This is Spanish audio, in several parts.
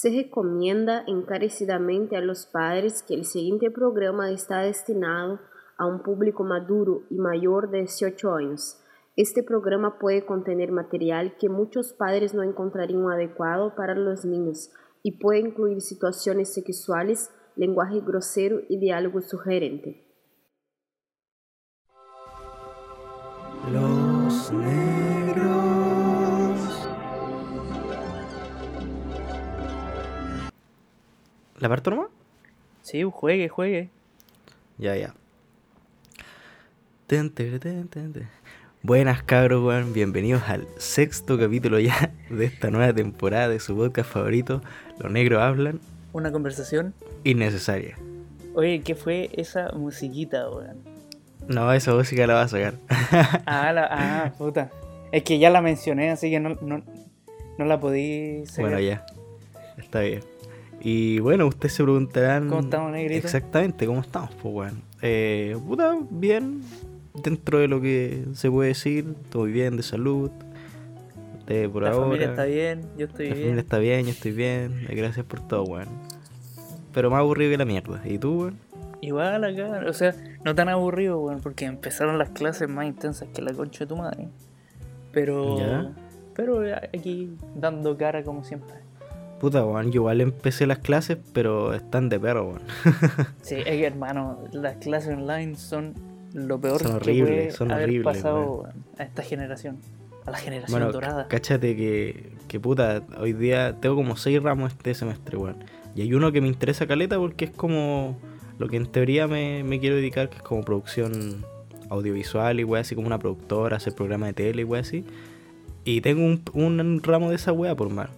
Se recomienda encarecidamente a los padres que el siguiente programa está destinado a un público maduro y mayor de 18 años. Este programa puede contener material que muchos padres no encontrarían adecuado para los niños y puede incluir situaciones sexuales, lenguaje grosero y diálogo sugerente. ¿La parto nomás? Sí, juegue, juegue. Ya, ya. Ten, ten, ten. Buenas cabros, weón. Bienvenidos al sexto capítulo ya de esta nueva temporada de su podcast favorito, Los Negros Hablan. Una conversación Innecesaria. Oye, ¿qué fue esa musiquita, weón? No, esa música la va a sacar. Ah, la, ah, puta. Es que ya la mencioné, así que no, no, no la podí sacar. bueno, ya. Está bien. Y bueno, ustedes se preguntarán. ¿Cómo estamos, negrito? Exactamente, ¿cómo estamos? Pues weón. Eh, puta, bien. Dentro de lo que se puede decir, estoy bien de salud. De por La ahora. familia está bien, yo estoy La bien. familia está bien, yo estoy bien. eh, Gracias por todo, weón. Pero más aburrido que la mierda. ¿Y tú, weón? Igual acá, o sea, no tan aburrido, weón, porque empezaron las clases más intensas que la concha de tu madre. Pero. Ya. Pero aquí dando cara como siempre. Puta, weón. Yo igual empecé las clases, pero están de perro, weón. Sí, es que hermano, las clases online son lo peor Son que horribles, puede son haber horribles, pasado weón. weón, a esta generación. A la generación Bueno, dorada. cáchate que, que puta, hoy día tengo como seis ramos este semestre, weón. Y hay uno que me interesa caleta porque es como lo que en teoría me, me quiero dedicar, que es como producción audiovisual y weá, así como una productora, hacer programas de tele y weá así. Y tengo un, un ramo de esa weá, por mano.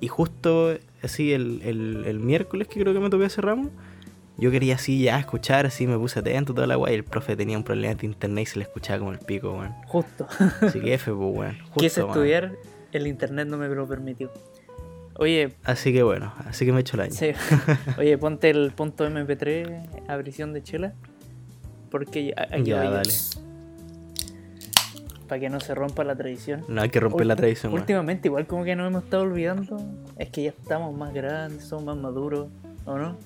Y justo así el, el, el miércoles que creo que me toqué ese ramo, yo quería así ya escuchar, así me puse atento toda la weá. Y el profe tenía un problema de internet y se le escuchaba como el pico, weón. Justo. Así que F, pues, weón. Quise estudiar, el internet no me lo permitió. Oye, Así que bueno, así que me he hecho el año. sí. Oye, ponte el punto MP3 a prisión de chela. Porque ya- aquí Ya, dale. Para que no se rompa la tradición. No hay que romper la tradición. Últimamente, igual como que nos hemos estado olvidando. Es que ya estamos más grandes, somos más maduros, ¿o no?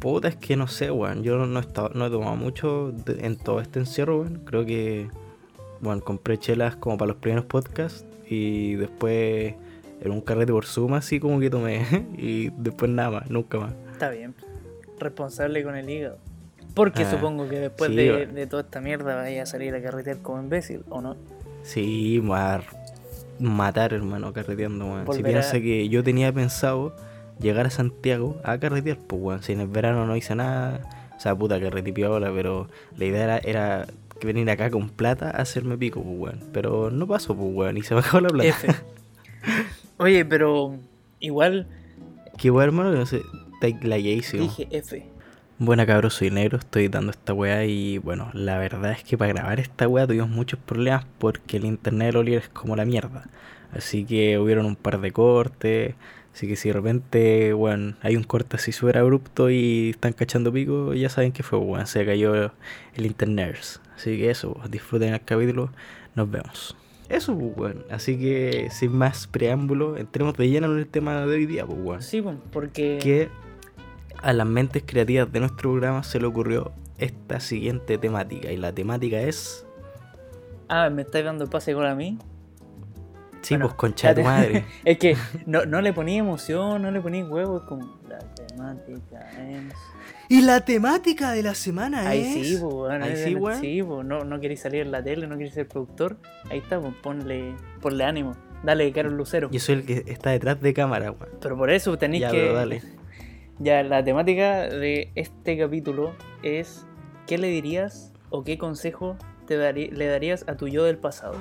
Puta, es que no sé, weón. Yo no he, estado- no he tomado mucho de- en todo este encierro, weón. Creo que, bueno, compré chelas como para los primeros podcasts y después en un carrete por Zoom así como que tomé. y después nada más, nunca más. Está bien. Responsable con el hígado. Porque Ah, supongo que después sí, de, de toda esta mierda vaya a salir a carretear como imbécil, ¿o no? Sí, a matar, hermano, carreteando, weón. Si piensa que yo tenía pensado llegar a Santiago a carretear, pues, weón. Si en el verano no hice nada, o sea, puta, carretí piola, pero la idea era, era que venir acá con plata a hacerme pico, pues, weón. Pero no pasó, pues, weón, y se me acabó la plata. F. Oye, pero igual Qué weón, hermano, que no sé, take la dije F. Buena cabrón, soy negro, estoy dando esta weá y bueno, la verdad es que para grabar esta weá tuvimos muchos problemas porque el internet del Oliver es como la mierda. Así que hubieron un par de cortes, así que si de repente, weón, hay un corte así súper abrupto y están cachando pico, ya saben que fue, weón, se cayó el internet. Así que eso, disfruten el capítulo, nos vemos. Eso, pues, weón. Así que sin más preámbulo, entremos de lleno en el tema de hoy día, pues, weón Sí, pues, porque que a las mentes creativas de nuestro programa se le ocurrió esta siguiente temática. Y la temática es. Ah, me estáis dando pase con a mí. Sí, Bueno, pues concha de tu madre. Es que no, no le ponía emoción, no le ponía huevo, es como la temática es. y la temática de la semana Ahí sí, pues, weón, Ahí sí, weón. sí, pues, no, no queréis salir en la tele, no queréis ser productor. Ahí está, pues ponle, ponle ánimo. Dale, Carol Lucero. Yo soy el que está detrás de cámara, weón. Pero por eso tenéis que. pero dale. Ya, la temática de este capítulo es: ¿qué le dirías o qué consejo te darí- le darías a tu yo del pasado?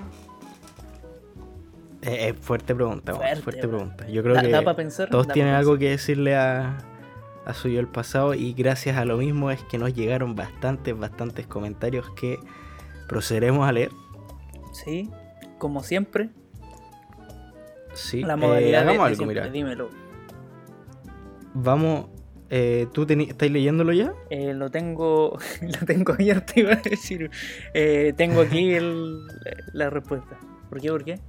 Eh, eh, fuerte pregunta, Fuerte, pregunta. Yo creo Da- que da pa' pensar, todos tienen algo que decirle a, a su yo del pasado. Y gracias a lo mismo es que nos llegaron bastantes, bastantes comentarios que procederemos a leer. Sí, como siempre, Sí, la eh, modalidad de- hagamos de algo, siempre, mira. dímelo. Vamos. Eh, ¿Tú estáis leyéndolo ya? Eh, lo tengo lo tengo abierto, iba a decir. Eh, tengo aquí el- la respuesta. ¿Por qué? ¿Por qué?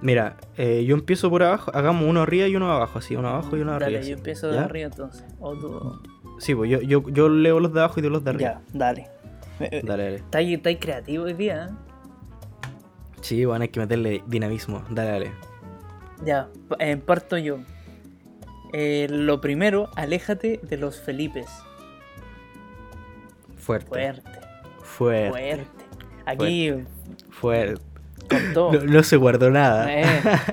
Mira, eh, yo empiezo por abajo, hagamos uno arriba y uno abajo, así, uno abajo y uno arriba. Dale, así. yo empiezo de ¿Ya? arriba entonces. O tú. Sí, pues yo, yo, yo leo los de abajo y tú los de arriba. Ya, dale. Eh, Dale, dale. Está ahí, está creativo hoy día, ¿eh? Sí, bueno, hay que meterle dinamismo. Dale, dale. Ya, eh, parto yo. Eh, lo primero, aléjate de los Felipes. Fuerte. Fuerte, Fuerte. fuerte. Aquí Fuerte. con todo. No, no se guardó nada. Eh,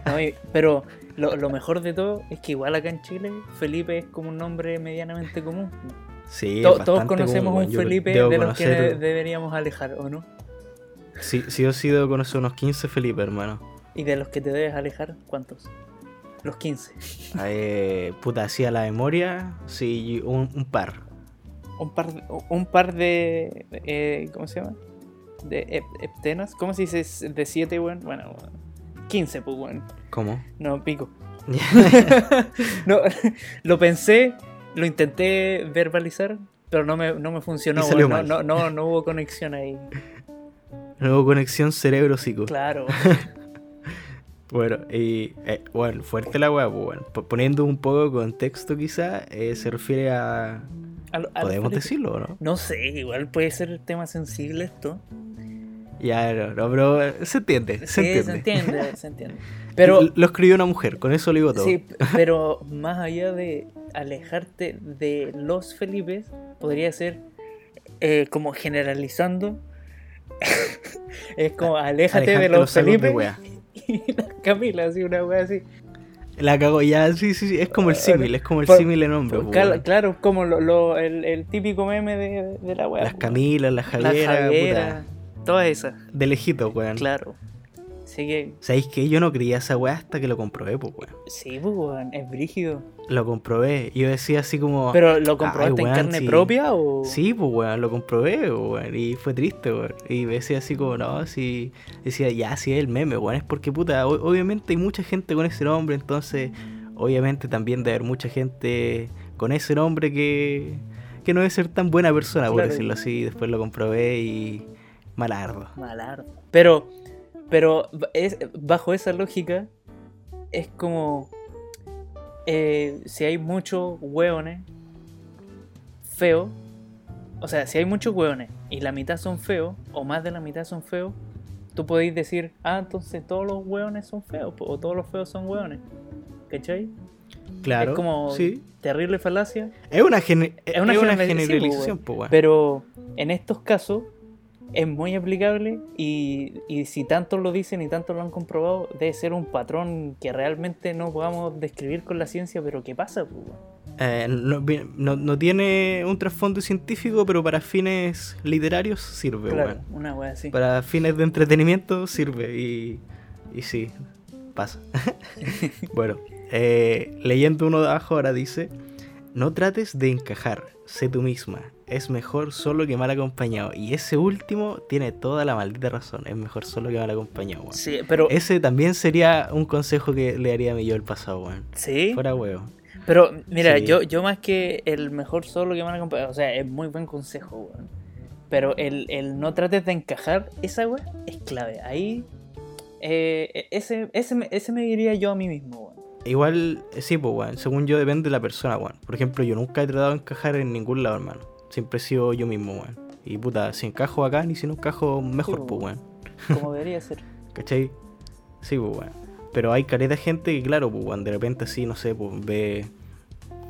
no, pero lo, lo mejor de todo es que igual acá en Chile, Felipe es como un nombre medianamente común. Sí, To- todos conocemos común, un yo Felipe de los que deberíamos alejar, ¿o no? Sí, sí o sí debo conocer unos 15 Felipe, hermano. Y de los que te debes alejar, ¿cuántos? Los 15. Eh, puta, así a la memoria, sí, un, un par. Un par de, un par de eh, ¿cómo se llama? De hep- heptenas. ¿Cómo se dice de 7, weón? Bueno, 15, pues, weón. ¿Cómo? No, pico. no, lo pensé, lo intenté verbalizar, pero no me, no me funcionó. Salió. No, mal. no, no, no hubo conexión ahí. Nuevo conexión cerebro-psico. Claro. Bueno, y eh, bueno, fuerte la weá, pues bueno. Poniendo un poco de contexto quizá, eh, se refiere a... A lo- a lo ¿Podemos Felipe. decirlo o no? No sé, igual puede ser tema sensible esto. Ya, no, no, pero eh, se entiende, se sí, entiende. se entiende, se entiende. Pero, Lo escribió una mujer, con eso lo digo todo. sí, pero más allá de alejarte de los Felipes, podría ser eh, como generalizando. es como aléjate de los de Felipes wea. Y la Camila, así una wea así. La cagó, ya, sí, sí, sí, es como el símil, es como el símil en hombre. pues, Cal- claro, como lo, lo- el, el típico meme de, de la wea. Las po. Camilas, las la Javieras, Javiera, todas esas, de lejito, weón. claro. Así que, ¿Sabéis que Yo no creía esa weá hasta que lo comprobé, pues, weón. sí, pues, weón, es brígido. Lo comprobé. Yo decía así como. Pero, ¿lo comprobaste en carne sí. propia o...? Sí, pues, weón, lo comprobé, weón. Y fue triste, weón. Y decía así como, no, si. Decía, ya, si es el meme, weón. Es porque, puta, obviamente hay mucha gente con ese nombre, entonces. Obviamente también debe haber mucha gente con ese nombre que. Que no debe ser tan buena persona, por Claro. decirlo así. Después lo comprobé y. Malardo. Malardo. Pero, pero es, bajo esa lógica, es como eh, si hay muchos hueones feos, o sea, si hay muchos hueones y la mitad son feos, o más de la mitad son feos, tú podéis decir, ah, entonces todos los hueones son feos, o todos los feos son hueones. ¿Cachai? Claro. es como Sí. terrible falacia. Es una, Es es una una, generalización. Pero en estos casos es muy aplicable y, y si tanto lo dicen y tanto lo han comprobado, debe ser un patrón que realmente no podamos describir con la ciencia, pero ¿qué pasa? Eh, no, no- no tiene un trasfondo científico, pero para fines literarios sirve, Claro, weón. una wea así. Para fines de entretenimiento sirve y, y sí, pasa. bueno, eh, leyendo uno de abajo ahora dice, no trates de encajar, sé tú misma, es mejor solo que mal acompañado. Y ese último tiene toda la maldita razón, es mejor solo que mal acompañado, weón. Sí, pero Ese también sería un consejo que le daría a mi yo el pasado, weón. sí, Fuera huevo. pero mira, Sí. yo, yo más que el mejor solo que van a acompañar, o sea, es muy buen consejo, weón. Pero el, el no trates de encajar, esa wea es clave. Ahí, eh, ese, ese, me- ese me diría yo a mí mismo, weón. Igual, eh, sí, pues, weón. Según yo, depende de la persona, weón. Por ejemplo, yo nunca he tratado de encajar en ningún lado, hermano. Siempre he sido yo mismo, weón. Y puta, si encajo acá, ni si no encajo, mejor, Sí, pues, weón. Como debería ser. ¿Cachai? Sí, pues, weón. Pero hay careta de gente que, claro, pues, weón, de repente así, no sé, pues, ve,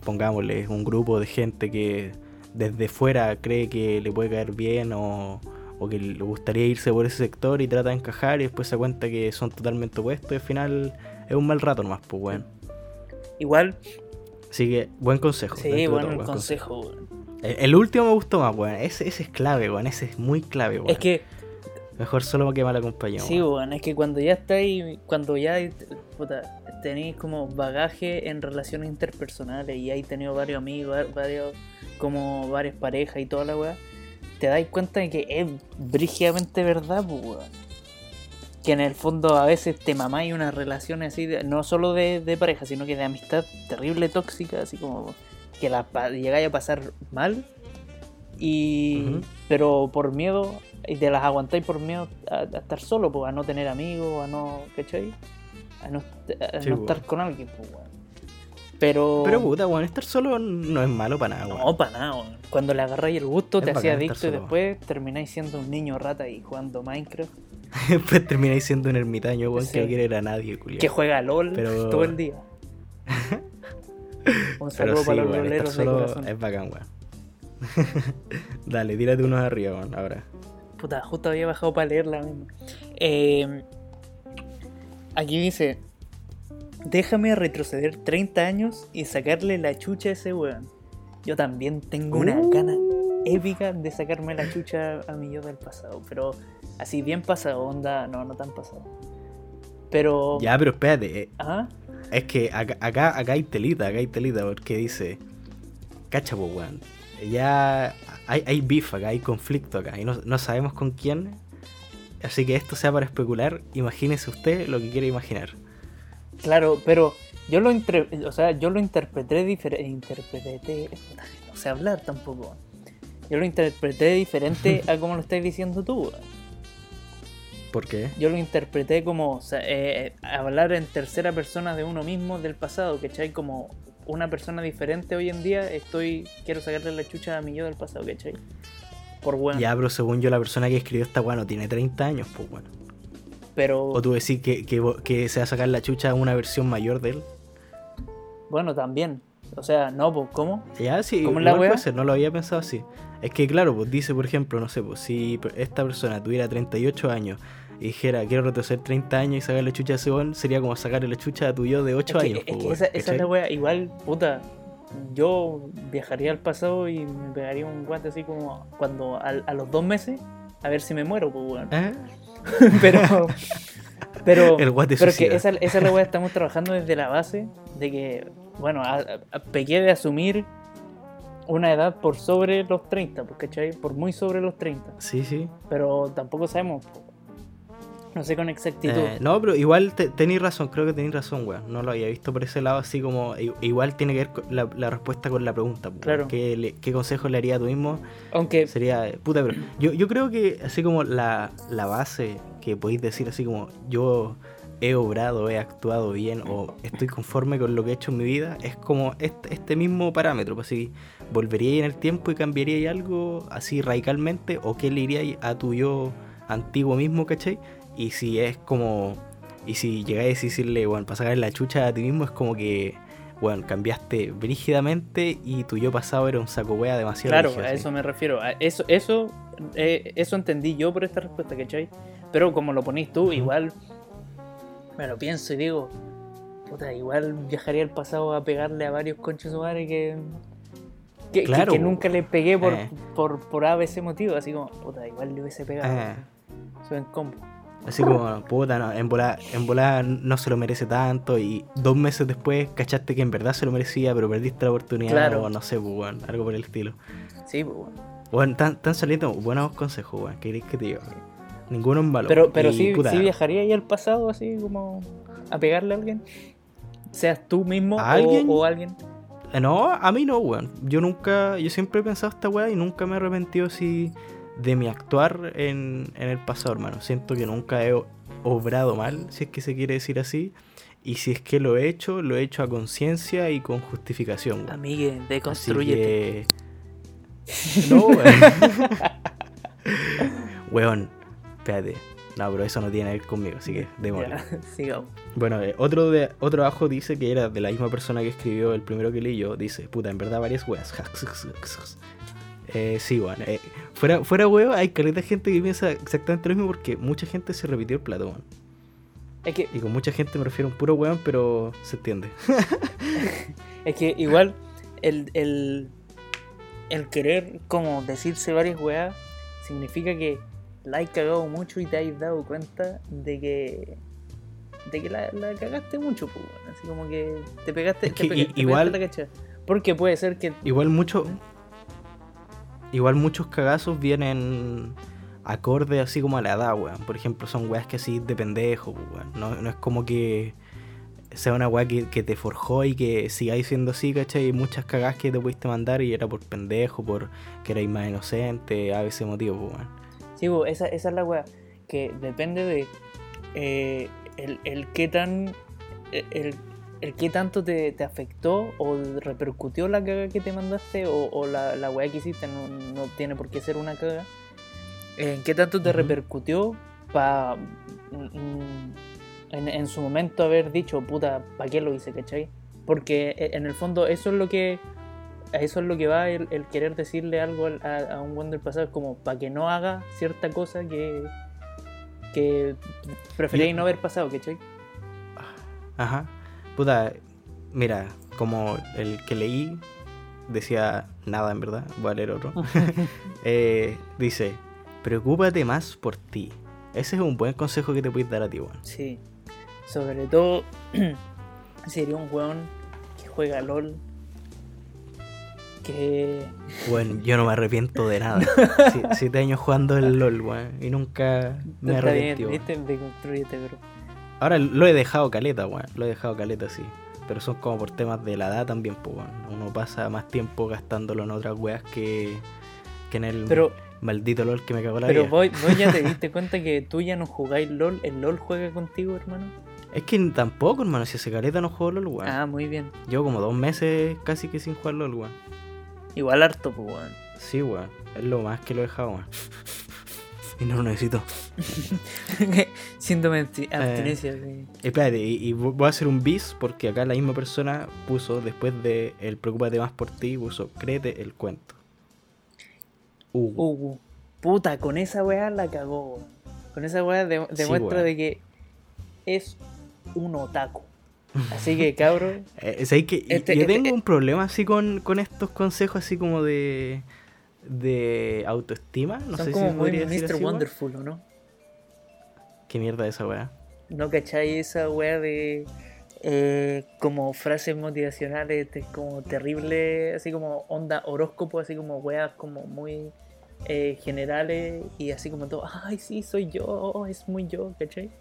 pongámosle, un grupo de gente que desde fuera cree que le puede caer bien o, o que le gustaría irse por ese sector y trata de encajar y después se cuenta que son totalmente opuestos y al final es un mal rato nomás, pues, weón. Igual, Así que, buen consejo. sí, todo, buen consejo, weón. El, el último me gustó más, weón. Ese, ese es clave, weón. Ese es muy clave, weón. Es que, Mejor solo que mal acompañado. sí, weón. es que cuando ya estáis, cuando ya puta, tenéis como bagaje en relaciones interpersonales y hay tenido varios amigos, va- varios, como varias parejas y toda la weá, te dais cuenta de que es brígidamente verdad, pues, weón. Que en el fondo a veces te mamáis unas relaciones así, de- no solo de, de pareja, sino que de amistad terrible tóxica, así como que la llegáis a pasar mal, y pero por miedo, y te las aguantáis por miedo a, a estar solo, pues, a no tener amigos, a no, ¿cachai? a no, a Sí, no estar con alguien, pues. Pero. Pero puta, weón, estar solo no es malo para nada, no, para nada. Cuando le agarráis el gusto, Es te hacía adicto y después termináis siendo un niño rata y jugando Minecraft. Después termináis siendo un ermitaño, weón, Sí. que no quiere ir a nadie, culiao. Que juega LOL Pero- todo el día. un saludo sí, para los de solo es bacán, weón. Dale, tírate unos arriba, weón, ahora. Puta, justo había bajado para leerla misma. Eh, aquí dice: Déjame retroceder 30 años y sacarle la chucha a ese weón. Yo también tengo una Uh. gana épica de sacarme la chucha a mi yo del pasado. Pero así bien pasado, onda, no, no tan pasado. Pero. Ya, pero espérate, eh, Ajá. Es que acá, acá, acá hay telita, acá hay telita, porque dice, cacha, po, weón. Ya hay, hay beef acá, hay conflicto acá, y no, no sabemos con quién. Así que esto sea para especular, imagínese usted lo que quiere imaginar. Claro, pero yo lo, entre- o sea, yo lo interpreté diferente. Interpreté. No sé hablar tampoco. Yo lo interpreté diferente a como lo estás diciendo tú. weón. ¿Por qué? Yo lo interpreté como o sea, eh, hablar en tercera persona de uno mismo del pasado, ¿cachai? Como una persona diferente hoy en día, estoy quiero sacarle la chucha a mi yo del pasado, ¿cachai? Por bueno. Ya, pero según yo, la persona que escribió esta weá no tiene 30 años, pues bueno. Pero O tú decís que, que, que se va a sacar la chucha a una versión mayor de él. bueno, también. O sea, no, pues, ¿cómo? Ya, sí, ¿Cómo la puede ser, no lo había pensado así. Es que, claro, pues dice, por ejemplo, no sé, pues si esta persona tuviera 38 años y dijera, quiero retroceder 30 años y sacarle chucha a ese weón, sería como sacarle la chucha a tu yo de 8 es que, años. es que esa, esa es la wea. Igual, puta, yo viajaría al pasado y me pegaría un guante así como cuando al- a, los dos meses, a ver si me muero, pues, weón. ¿Eh? pero, pero, El guate pero que esa, esa es la wea, estamos trabajando desde la base de que, bueno, a, a- pequé de asumir una edad por sobre los 30, pues, ¿cachai? Por muy sobre los 30. Sí, sí. Pero tampoco sabemos. No sé con exactitud. Eh, no, pero igual te, tenéis razón, creo que tenéis razón, weón. No lo había visto por ese lado, así como. Igual tiene que ver con la, la respuesta con la pregunta. Claro. ¿Qué, le- ¿Qué consejo le haría a tú mismo? Aunque, Sería, eh, puta, pero yo, yo creo que así como la, la base que podéis decir así como yo he obrado, he actuado bien o estoy conforme con lo que he hecho en mi vida, es como este, este mismo parámetro, pues así, ¿volvería en el tiempo y cambiaría algo así radicalmente o qué le iría a tu yo antiguo mismo, ¿cachai? Y si es como, y si llegáis a decirle, bueno, para sacar la chucha a ti mismo es como que... Bueno, cambiaste brígidamente y tu yo pasado era un saco wea demasiado claro, a así. eso me refiero. A eso, eso, eh, eso entendí yo por esta respuesta, ¿cachai? Pero como lo ponís tú, igual me lo pienso y digo, puta, igual viajaría al pasado a pegarle a varios conchos madre que, que, que- Claro, que nunca le pegué por, eh. por, por ABC motivo, así como, puta, igual le hubiese pegado. Ah. Soy en combo. Así como, puta, no, en volada, en volada no se lo merece tanto y dos meses después cachaste que en verdad se lo merecía, pero perdiste la oportunidad Claro. o no sé, pues, algo por el estilo. Sí, pues bueno. Bueno, están, están saliendo buenos consejos, weón, ¿qué que te diga? Ninguno es malo. Pero, pero Y, sí, puta, sí viajaría ahí al pasado, así como a pegarle a alguien. Seas tú mismo ¿A o- alguien? O, alguien. eh, No, a mí no, weón. Yo nunca, yo siempre he pensado esta weá y nunca me he arrepentido así de mi actuar en, en el pasado, hermano. Siento que nunca he obrado mal, si es que se quiere decir así. Y si es que lo he hecho, lo he hecho a conciencia y con justificación, weón. Amigue, deconstruyete. que... No, weón. weón, espérate. No, pero eso no tiene que ver conmigo, así que démosle. Sigamos. Bueno, eh, otro de otro abajo dice que era de la misma persona que escribió el primero que leí yo. Dice, puta, en verdad varias weas. Eh, sí, weón. eh, fuera, fuera weo, hay caleta de gente que piensa exactamente lo mismo porque mucha gente se repitió el plato. Es que, Y con mucha gente me refiero a un puro weón, pero se entiende. es que igual el, el, el querer como decirse varias weas significa que la has cagado mucho y te has dado cuenta de que de que la, la cagaste mucho, pues, así como que te pegaste, Es te que te pegaste igual- la. Porque puede ser que Igual mucho. Igual muchos cagazos vienen acorde así como a la edad, weón. Por ejemplo, son weas que así de pendejo, pues, weón. No, no es como que sea una wea que, te forjó y que sigáis siendo así, ¿cachai? Y muchas cagadas que te pudiste mandar y era por pendejo, por que erais más inocente, a veces motivo, pues. Sí, bo, esa, esa es la weá. Que depende de eh, el, el qué tan el, el qué tanto te, te afectó o repercutió la caga que te mandaste o, o la, la weá que hiciste, no, no tiene por qué ser una caga. ¿En qué tanto te Ujú. repercutió para en, en su momento haber dicho, puta, ¿para qué lo hice, cachai? Porque e- en el fondo eso es lo que eso es lo que va el, el querer decirle algo al- a, a un buen del pasado, es como para que no haga cierta cosa que, que preferíais Yo- no haber pasado, ¿cachai? Ajá. Puta, mira, como el que leí decía nada en verdad, voy a leer otro. Eh, dice, preocúpate más por ti. Ese es un buen consejo que te puedes dar a ti, weón. Sí. Sobre todo, sería un weón que juega LOL. Que. Bueno, yo no me arrepiento de nada. Sie- siete años jugando el LOL, weón. Y nunca me bien, arrepentí, pero. Ahora lo he dejado caleta, weón. Lo he dejado caleta, sí. Pero son como por temas de la edad también, pues, weón. Uno pasa más tiempo gastándolo en otras weas que, que en el Pero, maldito LOL que me cagó la pero vida. vos, vos ya te diste cuenta que tú ya no jugáis LOL. El LOL juega contigo, hermano. Es que tampoco, hermano. Si hace caleta no juego LOL, weón. Ah, muy bien. Llevo como dos meses casi que sin jugar LOL, weón. Igual harto, pues, weón. Sí, weón. Es lo más que lo he dejado, weón. Y no lo necesito. Síndrome Eh. de abstinencia. sí. Espérate, y, y voy a hacer un bis porque acá la misma persona puso, después de el preocúpate más por ti, puso créete el cuento. Uh, Uh, puta, con esa weá la cagó. Con esa weá de- demuestra de que es un otaku. Así que, cabrón, eh, Este- yo este- tengo un problema así con, con estos consejos así como de de autoestima. No son sé como si muy podría Mr. así. Wonderful, ¿o no? ¿Qué mierda es esa weá? ¿No cacháis esa weá de eh, como frases motivacionales, este, como terrible, así como onda horóscopo, así como weas como muy eh, generales y así como todo, ay, sí, soy yo, es muy yo, ¿cachai?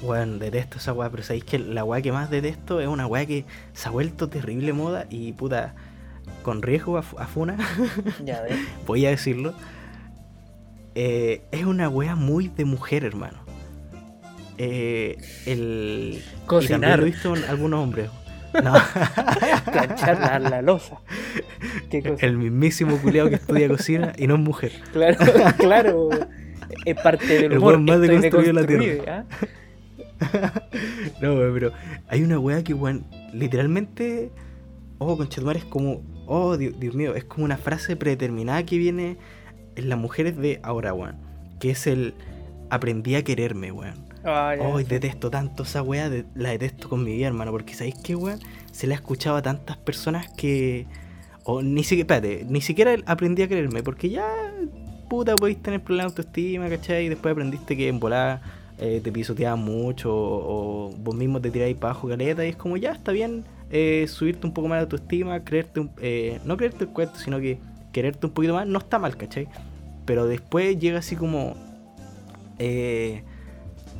Bueno, detesto esa weá, pero sabéis que la weá que más detesto es una weá que se ha vuelto terrible moda y puta, con riesgo a, fu- a funa, Ya ves. voy a decirlo. eh, es una weá muy de mujer, hermano. Eh, el... Y también Cocinar, lo he visto en algunos hombres. No, planchar la, la losa. ¿Qué cosa? el mismísimo culiado que estudia cocina y no es mujer. Claro, claro. Es parte del El humor. weón más de la deconstruido, ¿ah? No, pero hay una weá que, weón, literalmente. Oh, conchetumare, es como. Oh, Dios, Dios mío, es como una frase predeterminada que viene en las mujeres de ahora, weón. Que es el. Aprendí a quererme, weón. Ah, Oh, sí. detesto tanto esa weá, de- la detesto con mi vida, hermano. Porque ¿sabéis qué, weón? Se la he escuchado a tantas personas que. O ni siquiera, espérate, ni siquiera aprendí a quererme, porque ya, puta, podéis tener problemas de autoestima, ¿cachai? Y después aprendiste que en volada eh, te pisoteaban mucho, o, o vos mismo te tiráis para abajo caleta, y es como, ya, está bien eh, subirte un poco más la autoestima, creerte, un- eh, no creerte el cuento, sino que quererte un poquito más, no está mal, ¿cachai? Pero después llega así como. eh,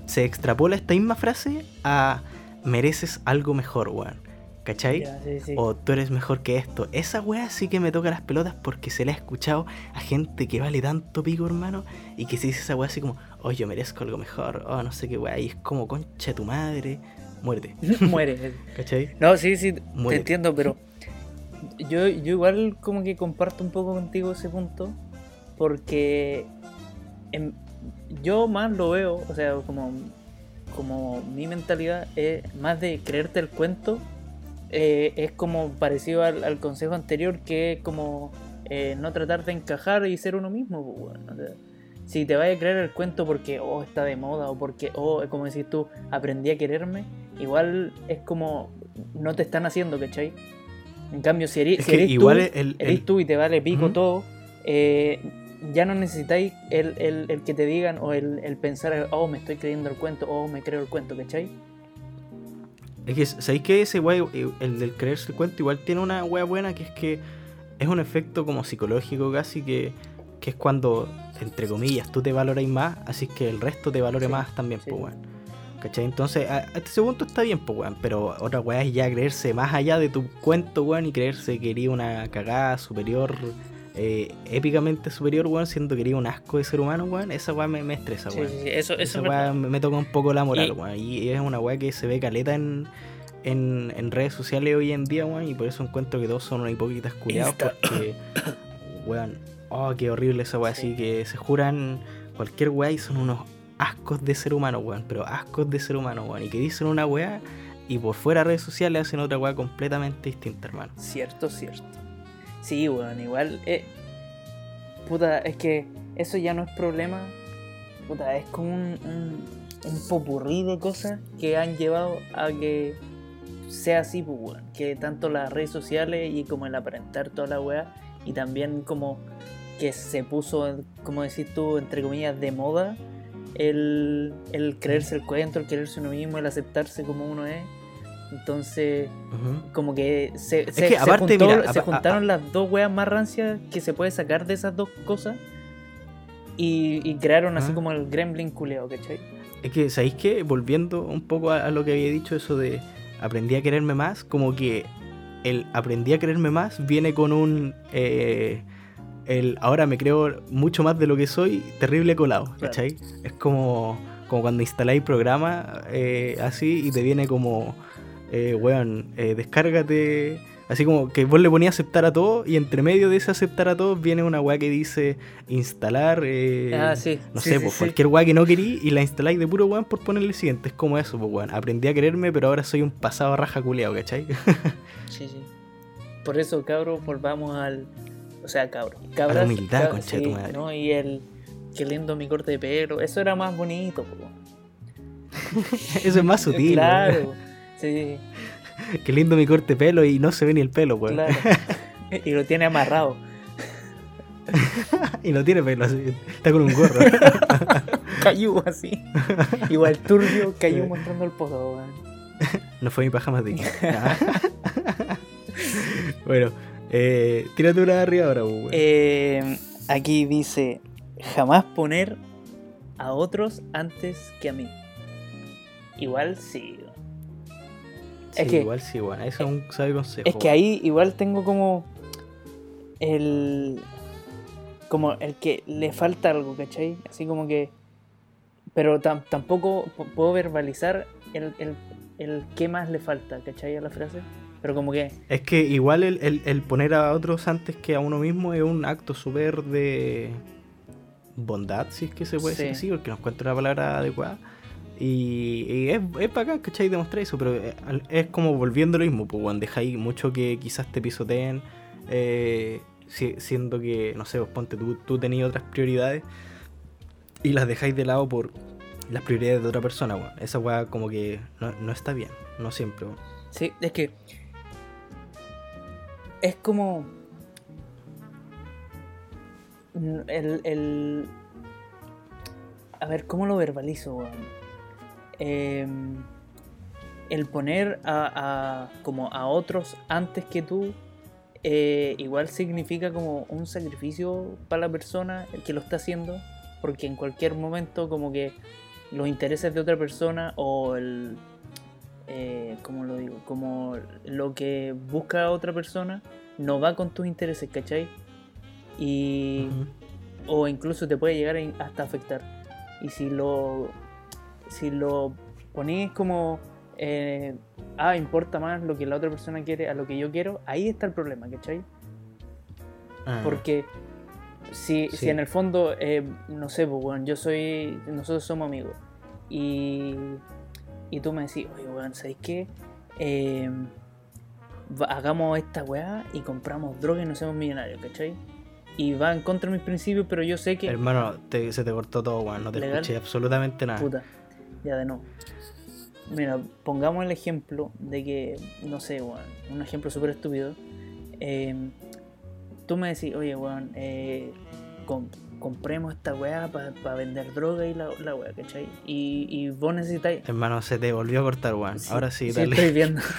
se extrapola esta misma frase a mereces algo mejor, weón. ¿Cachai? Ya, sí, sí. O tú eres mejor que esto. Esa weá sí que me toca las pelotas porque se la he escuchado a gente que vale tanto pico, hermano. Y que se dice esa weá así como, oh, yo merezco algo mejor. Oh, no sé qué weá. Y es como, concha de tu madre. Muerte. Muere. ¿Cachai? No, sí, sí, te entiendo, pero yo, yo igual como que comparto un poco contigo ese punto, porque yo más lo veo, o sea, como, como mi mentalidad es más de creerte el cuento, eh, es como parecido al, al consejo anterior, que es como eh, no tratar de encajar y ser uno mismo. pues, weón, o sea, si te vayas a creer el cuento porque oh, está de moda o porque, oh, como decís tú, aprendí a quererme, igual es como no te están haciendo, ¿cachai? En cambio, si eres, Es si que eres igual tú, el, el- eres tú y te vale pico todo, eh, ya no necesitáis el, el- el que te digan o el, el pensar, oh, me estoy creyendo el cuento, oh, me creo el cuento, ¿cachai? Es que, ¿sabéis que ese weá, el del creerse el cuento, igual tiene una weá buena que es que es un efecto como psicológico casi que, que es cuando, entre comillas, tú te valoráis más, así que el resto te valore Sí, más también, sí. pues weón. ¿Cachai? Entonces, a- hasta ese punto está bien, pues weón, pero otra weá es ya creerse más allá de tu cuento, weón, y creerse que eres una cagada superior eh, épicamente superior, weón, siendo que eres un asco de ser humano, weón, esa weá me, me estresa, weón. sí, sí, eso, eso Esa es weá me, me toca un poco la moral, Y- weón. Y es una weá que se ve caleta en, en, en redes sociales hoy en día, weón. Y por eso encuentro que todos son unos hipócritas culiados. Porque, weón, oh, qué horrible esa weá. Sí. Así que se juran cualquier weá y son unos ascos de ser humano, weón. Pero ascos de ser humano, weón. Y que dicen una weá y por fuera de redes sociales hacen otra weá completamente distinta, hermano. Cierto, cierto. Sí, weón, igual. eh, puta, es que eso ya no es problema. Puta, es como un, un, un popurrí de cosas que han llevado a que sea así, pues, weón. Que tanto las redes sociales y como el aparentar toda la weá, y también como que se puso, como decís tú, entre comillas, de moda el, el creerse el cuento, el quererse uno mismo, el aceptarse como uno es. Entonces, como que se, se, que se aparte, juntó- mira, se apa- juntaron las dos weas más rancias que se puede sacar de esas dos cosas y, y crearon así como el gremlin culeo, ¿cachai? Es que, ¿sabéis qué? Volviendo un poco a, a lo que había dicho, eso de aprendí a quererme más, como que el aprendí a quererme más viene con un. eh, el ahora me creo mucho más de lo que soy, terrible colado, ¿cachai? Es como, como cuando instaláis programa eh, así y te viene como, eh, weón, eh, descárgate. Así como que vos le ponías aceptar a todo y entre medio de ese aceptar a todos viene una weá que dice instalar. eh, ah, sí. no sí, sé, sí, pues cualquier weá que no querí y la instaláis de puro weón por ponerle el siguiente. Es como eso, pues weón. Aprendí a quererme, pero ahora soy un pasado raja culeado, ¿cachai? Sí, sí. Por eso, cabros, volvamos al. O sea, cabros. Cabras, humildad, cab- concha de tu madre. ¿no? Y el. Qué lindo mi corte de pelo. Eso era más bonito, eso es más sutil. Claro. Sí. Qué lindo mi corte de pelo y no se ve ni el pelo, weón. claro. y lo tiene amarrado. y no tiene pelo, así. Está con un gorro. Cayú así. Igual turbio, cayó mostrando el pozo, weón. no fue mi paja más digna. bueno, eh, tírate una de arriba ahora, pues, weón. Eh, aquí dice: jamás poner a otros antes que a mí. Igual sí. sí, es que- igual sí, weón. Eso es un sabe consejo. Es que ahí igual tengo como el como el que le falta algo, ¿cachai? Así como que pero tam- tampoco puedo verbalizar el, el, el qué más le falta, ¿cachai? A la frase. Pero como que Es que igual el, el- el poner a otros antes que a uno mismo es un acto súper de bondad, si es que se puede Sí. decir así, porque no encuentro la palabra adecuada. Y, y es, es bacán, ¿cachai? Demostrar eso, pero es, es como volviendo lo mismo, pues, cuando dejáis mucho que quizás te pisoteen, eh, si- siendo que, no sé, vos ponte tú, tú tenías otras prioridades y las dejáis de lado por las prioridades de otra persona, weón. Esa weá como que no, no está bien, no siempre, weón. sí, es que es como el, el a ver, ¿cómo lo verbalizo, weón? Em, el poner a, como a otros antes que tú eh, igual significa como un sacrificio para la persona que lo está haciendo porque en cualquier momento como que los intereses de otra persona o el eh, ¿cómo lo digo? como lo que busca otra persona no va con tus intereses, ¿cachai? Y Ujú. o incluso te puede llegar hasta afectar. Y si lo si lo ponís como eh, ah, importa más lo que la otra persona quiere a lo que yo quiero, ahí está el problema, ¿cachai? Ah. Porque si, Sí. si en el fondo, eh, no sé, pues, weón, yo soy, nosotros somos amigos y, y tú me decís, oye, weón, ¿sabes qué? Eh, va- hagamos esta weá y compramos droga y nos hacemos millonarios, ¿cachai? Y va en contra de mis principios, pero yo sé que... Hermano, te- se te cortó todo, weón. No te Legal. escuché absolutamente nada. Puta, ya de nuevo. Mira, pongamos el ejemplo de que, no sé, weón, un ejemplo súper estúpido. Eh, tú me decís, oye, weón, eh, com- compremos esta weá para vender droga y la, la weá, ¿cachai? Y, y vos necesitáis. Hermano, se te volvió a cortar, weón. Sí, Ahora sí, sí, dale. estoy viendo.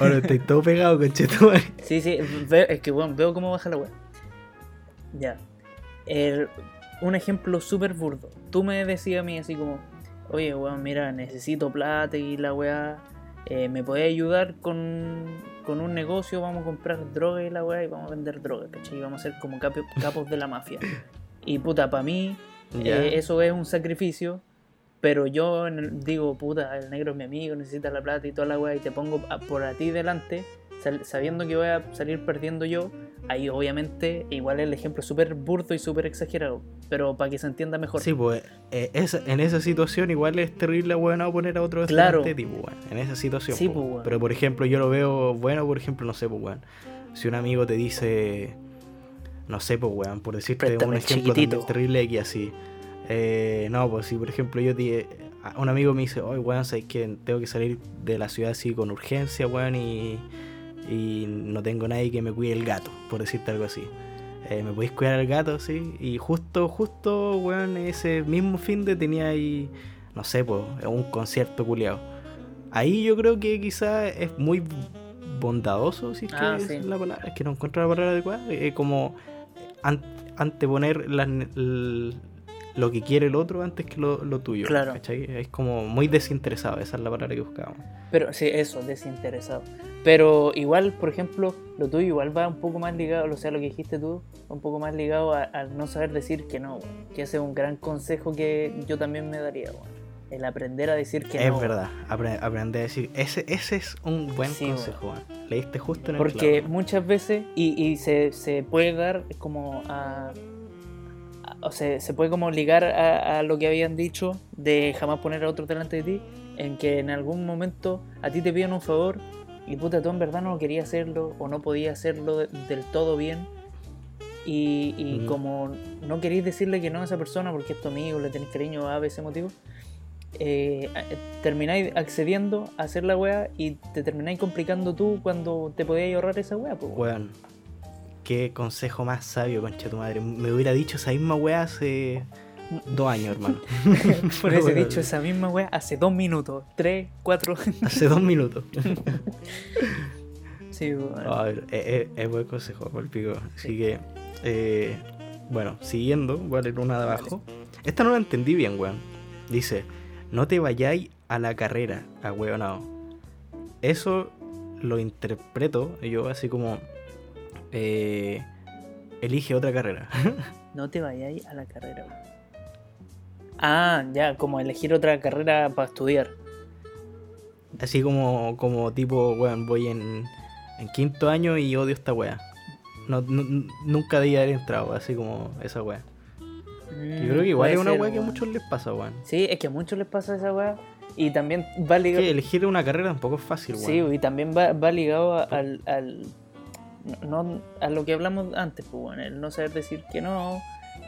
Ahora estoy todo pegado, conchetumare. Sí, sí, veo, es que bueno, veo cómo baja la weá. Ya. El- un ejemplo súper burdo. Tú me decías a mí así como, oye, weón, mira, necesito plata y la weá. Eh, ¿Me podés ayudar con, con un negocio, vamos a comprar droga y la weá y vamos a vender droga, ¿cachai? Y vamos a ser como capi- capos de la mafia. Y puta, para mí, eh, eso es un sacrificio. Pero yo digo, puta, el negro es mi amigo, necesita la plata y toda la weá, y te pongo por a ti delante, sabiendo que voy a salir perdiendo yo. Ahí, obviamente, igual el ejemplo es súper burdo y súper exagerado, pero para que se entienda mejor. Sí, pues eh, en esa situación igual es terrible, a poner a otro Claro. delante de ti, pues, weón. En esa situación. Sí, pues, weón. Pero por ejemplo, yo lo veo bueno, por ejemplo, no sé, pues, weón. Si un amigo te dice, no sé, pues, weón, por decirte Préstame un ejemplo también terrible aquí así. Eh, no, pues si por ejemplo yo te, un amigo me dice, oye, weón, sabes que tengo que salir de la ciudad así con urgencia, weón, y, y no tengo nadie que me cuide el gato, por decirte algo así. Eh, ¿Me podéis cuidar el gato? Sí. Y justo, justo, weón, ese mismo fin de tenía ahí, no sé, pues, un concierto culiado. Ahí yo creo que quizás es muy bondadoso, si es que Ah, es sí. la palabra, es que no encuentro la palabra adecuada, eh, como an- anteponer las lo que quiere el otro antes que lo, lo tuyo. Claro. ¿cachai? Es como muy desinteresado, esa es la palabra que buscábamos. Pero sí, eso, desinteresado. Pero igual, por ejemplo, lo tuyo igual va un poco más ligado, o sea, lo que dijiste tú, un poco más ligado al no saber decir que no, que ese es un gran consejo que yo también me daría, weón. El aprender a decir que es no. verdad, apre- aprender a decir, ese, ese es un buen Sí, consejo, weón. Leíste justo en el Porque clavo. muchas veces, y, y se, se puede dar como a, a- O sea, se puede como ligar a, a lo que habían dicho de jamás poner a otro delante de ti, en que en algún momento a ti te piden un favor y puta, tú en verdad no querías hacerlo o no podías hacerlo de- del todo bien. Y, y como no queréis decirle que no a esa persona porque es tu amigo, le tenés cariño a ese motivo, eh, termináis accediendo a hacer la wea y te termináis complicando tú cuando te podías ahorrar esa wea. Pues, Weón, qué consejo más sabio, concha tu madre. Me hubiera dicho esa misma weá hace dos años, hermano. Por eso he bueno, dicho esa misma wea hace dos minutos, tres, cuatro. Hace dos minutos. sí, weón. A ver, es, es- es buen consejo, por el pico. Así que, eh, bueno, siguiendo, voy a leer una de abajo. Esta no la entendí bien, weón. Dice, no te vayáis a la carrera, a weonado. Eso lo interpreto yo así como, eh, elige otra carrera. No te vayáis a la carrera. Ah, ya, como elegir otra carrera para estudiar. así como, como tipo, weón, voy en, en quinto año y odio esta wea. No, nu- nunca debía haber entrado, así como esa wea. Yo creo que igual Mm, es una ser, weá que a muchos les pasa, weón. Sí, es que a muchos les pasa esa weá. Y también va ligado. Que elegir una carrera tampoco es fácil, Sí, weón. y también va, va ligado a- al, al- no, a lo que hablamos antes, pues bueno, el no saber decir que no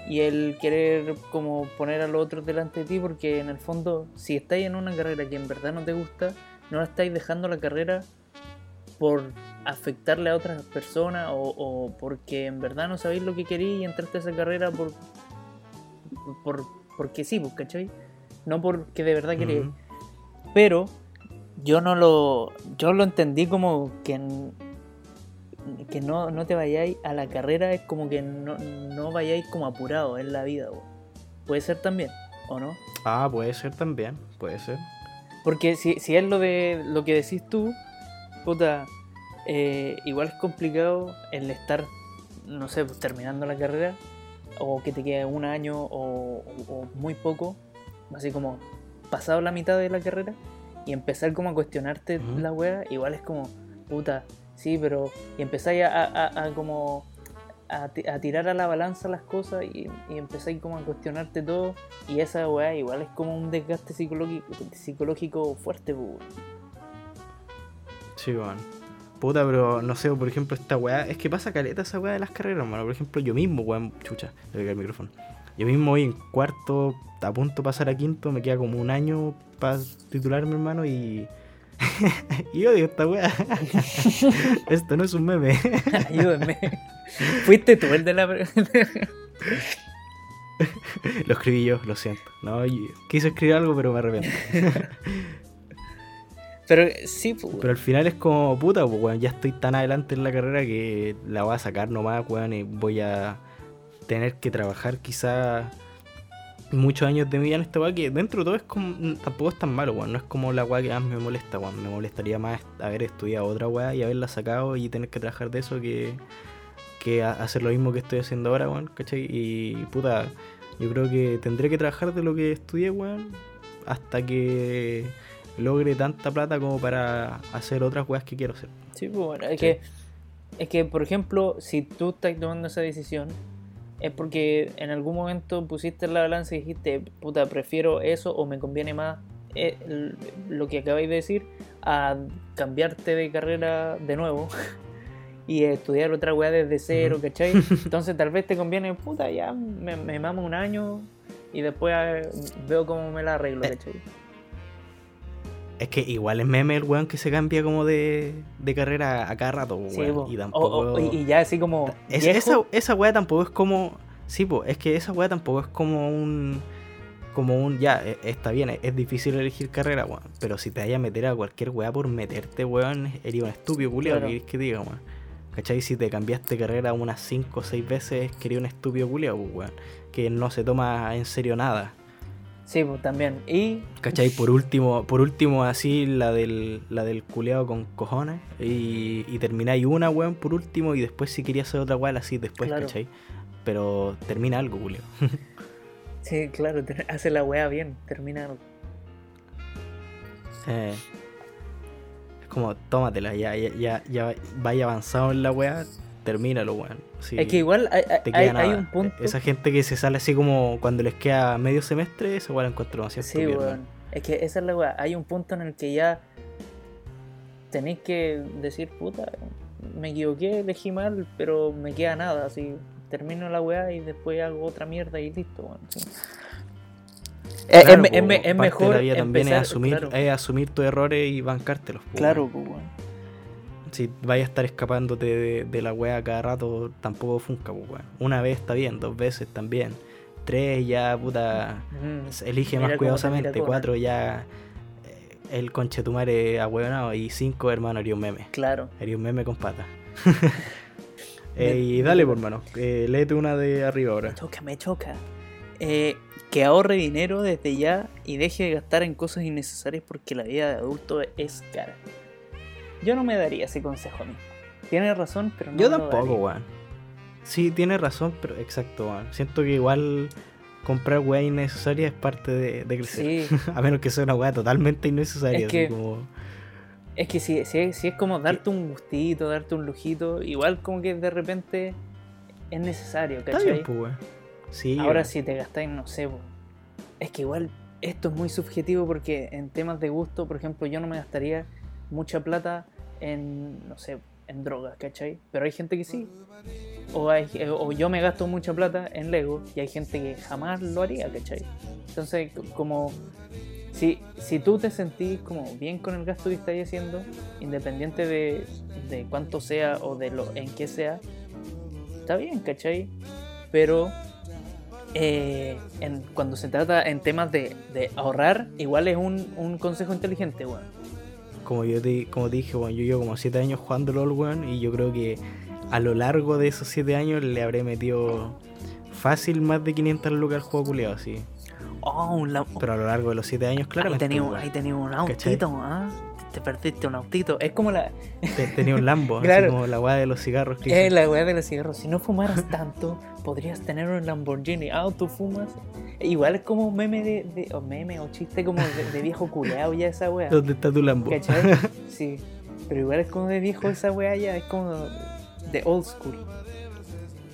y el querer como poner a los otros delante de ti, porque en el fondo, si estáis en una carrera que en verdad no te gusta, no la estáis dejando la carrera por afectarle a otras personas o, o porque en verdad no sabéis lo que queréis y entraste a esa carrera por, por porque sí, pues, ¿cachai? No porque de verdad queréis. Ujú. Pero yo no lo. Yo lo entendí como que. Que no, no te vayáis a la carrera, es como que no, no vayáis como apurado en la vida. Puede ser también, ¿o no? Ah, puede ser también, puede ser. Porque si, si es lo de lo que decís tú, puta, eh, igual es complicado el estar, no sé, pues, terminando la carrera, o que te quede un año o, o muy poco, así como pasado la mitad de la carrera, y empezar como a cuestionarte la wea, igual es como, puta, sí, pero. Y empezáis a, como. A, ti- a tirar a la balanza las cosas y, y empezáis como a cuestionarte todo y esa weá igual es como un desgaste psicológico, fuerte, weón. Sí, weón. Puta, pero no sé, por ejemplo, esta weá. Es que pasa caleta esa weá de las carreras, mano. Por ejemplo, yo mismo, weón, chucha, le pegué el micrófono. Yo mismo voy en cuarto, a punto de pasar a quinto, me queda como un año para titularme, hermano, y. y odio esta weá. Esto no es un meme. Ayúdenme. Fuiste tú el de la. lo escribí yo, lo siento. No, quise escribir algo, pero me arrepiento. Pero sí, pues, Pero al final es como, puta, pues, weón, ya estoy tan adelante en la carrera que la voy a sacar nomás, weón, y voy a tener que trabajar quizá muchos años de mi vida en esta weá que dentro de todo es como. Tampoco es tan malo, weón. No es como la weá que más me molesta, weón. Me molestaría más haber estudiado otra weá y haberla sacado y tener que trabajar de eso que. que hacer lo mismo que estoy haciendo ahora, weón. ¿Cachai? Y puta, yo creo que tendré que trabajar de lo que estudié, weón. Hasta que logre tanta plata como para hacer otras weas que quiero hacer. Sí, pues bueno, es Sí. que, es que, por ejemplo, si tú estás tomando esa decisión, es porque en algún momento pusiste la balanza y dijiste, puta, prefiero eso o me conviene más eh, lo que acabáis de decir a cambiarte de carrera de nuevo y estudiar otra weá desde cero. ¿cachai? Entonces tal vez te conviene, puta, ya me, me mamo un año y después eh, veo cómo me la arreglo, Eh, ¿cachai? Es que igual es meme el weón que se cambia como de, de carrera a cada rato, weón. Sí, po. y tampoco. o- y, y ya así como... Es- esa, esa weá tampoco es como. Sí, pues, es que esa weá tampoco es como un. Como un. Ya, e- está bien, es, es difícil elegir carrera, weón. Pero si te vayas a meter a cualquier weá por meterte, weón, eres un estúpido culiao, Claro. ¿qué querés que te diga, weón? ¿Cachai? Si te cambiaste carrera unas 5 o 6 veces, que eres un estúpido culiao, pues, weón. Que no se toma en serio nada. Sí, pues también. Y ¿Cachai? Por último, por último así la del, la del culeado con cojones. Y, y termináis una, weón, por último. Y después si querías hacer otra weá, así después, Claro. ¿cachai? Pero termina algo, culeo. sí, claro, hace la weá bien, termina. Eh, es como, tómatela, ya, ya, ya, ya vaya avanzado en la weá, termínalo, weón. Sí, Es que igual hay, hay- hay, un punto. Esa gente que se sale así como cuando les queda medio semestre, esa weá la encuentro demasiado Sí, weón. Es que esa es la weá. Hay un punto en el que ya tenéis que decir, puta, me equivoqué, elegí mal, pero me queda nada. Así termino la weá y después hago otra mierda y listo, weón. sí. Claro, es, mejor la vida también es asumir, claro, es asumir tus errores y bancártelos. claro, weón. po, weón. Si vayas a estar escapándote de, de la wea cada rato, tampoco funca, pues, weón. Una vez está bien, dos veces también. Tres ya, puta, Mm, se elige más cuidadosamente. Cuatro ya, eh, el conchetumare ahueonado. Y cinco, hermano, haría un meme. claro. Haría un meme con pata. Me- Eh, y dale, por hermano. Eh, léete una de arriba ahora. Me choca, me choca. Eh, que ahorre dinero desde ya y deje de gastar en cosas innecesarias porque la vida de adulto es cara. Yo no me daría ese consejo a mí. Tienes razón, pero no Yo tampoco, weón. Sí, tienes razón, pero exacto, weón. Siento que igual comprar weá innecesaria es parte de, de crecer. Sí, A menos que sea una weá totalmente innecesaria. Es que- así como... es que si, si, es, si es como darte un gustito, darte un lujito, igual como que de repente es necesario, Está ¿cachai? bien, pues. Sí, Ahora si te gastáis, no sé, po. es que igual esto es muy subjetivo porque en temas de gusto, por ejemplo, yo no me gastaría mucha plata en, no sé, en drogas, ¿cachai? Pero hay gente que sí. O, eh, o yo me gasto mucha plata en Lego y hay gente que jamás lo haría, ¿cachai? Entonces, como si, si tú te sentís como bien con el gasto que estás haciendo, independiente de, de cuánto sea o de lo en qué sea, está bien, ¿cachai? Pero eh, cuando se trata en temas de, de ahorrar, igual es un, un consejo inteligente, weón. Como yo te, como te dije, weón, yo llevo como 7 años jugando LOL, weón. Y yo creo que a lo largo de esos 7 años le habré metido fácil más de 500 lucas al juego culiado, así. Oh, un la- Pero a lo largo de los 7 años, claro. ahí tenía un, ahí tenía un autito, ¿ah? Te perdiste un autito. Es como la, Tenía un Lambo, Claro. así como la weá de los cigarros que es la weá de los cigarros. Si no fumaras tanto, podrías tener un Lamborghini. Ah, tú fumas. Igual es como un meme de, de- o meme o chiste como de, de viejo culeado ya esa weá. ¿Dónde está tu Lambo? ¿Cachai? Sí. Pero igual es como de viejo esa weá ya, es como de old school.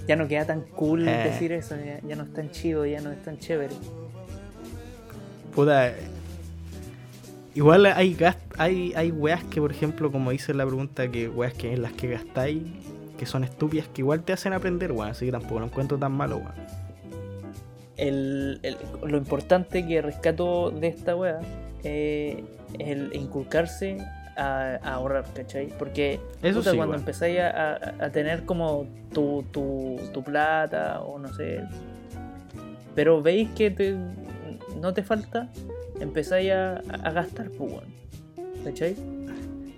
Ya no queda tan cool Eh. decir eso, ya, ya no es tan chido, ya no es tan chévere. Puta. Igual hay gast hay, hay weas que, por ejemplo, como dice la pregunta, que weas que en las que gastáis, que son estúpidas, que igual te hacen aprender, weón. Así que tampoco lo encuentro tan malo, weón. El, el- lo importante que rescato de esta weá eh, es el inculcarse a, a ahorrar, ¿cachai? Porque Eso puta, sí, cuando empezáis a, a- tener como tu, tu, tu plata o no sé, pero veis que te- no te falta, empezáis a, gastar, pues. ¿cachai?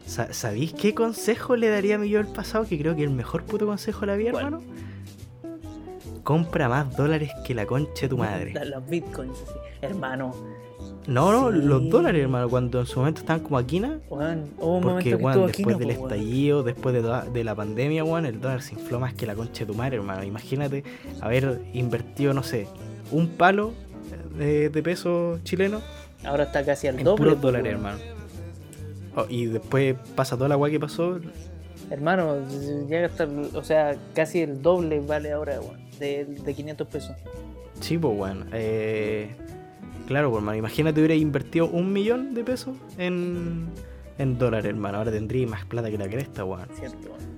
Sa- ¿Sabéis qué consejo le daría a mi yo del pasado? Que creo que el mejor puto consejo de la vida, ¿Cuál? hermano. compra más dólares que la concha de tu madre. Los bitcoins, así. Hermano, No, no, Sí. los dólares, hermano, cuando en su momento estaban como hubo un Porque, aquí, después del po, weón. estallido, después de, toda- de la pandemia, weón, el dólar se infló más que la concha de tu madre, hermano. Imagínate haber invertido, no sé, un palo de, de peso chileno Ahora está casi al en doble. puros po, dólares, hermano. Oh, y después pasa toda la weá que pasó. Hermano, llega hasta, o sea, casi el doble vale ahora, weón, de, de 500 pesos. Sí, pues, weón. Eh, claro, pues, hermano. Imagínate hubiera invertido un millón de pesos en, en dólares, hermano. Ahora tendría más plata que la cresta, weón. ¿Cierto? weón?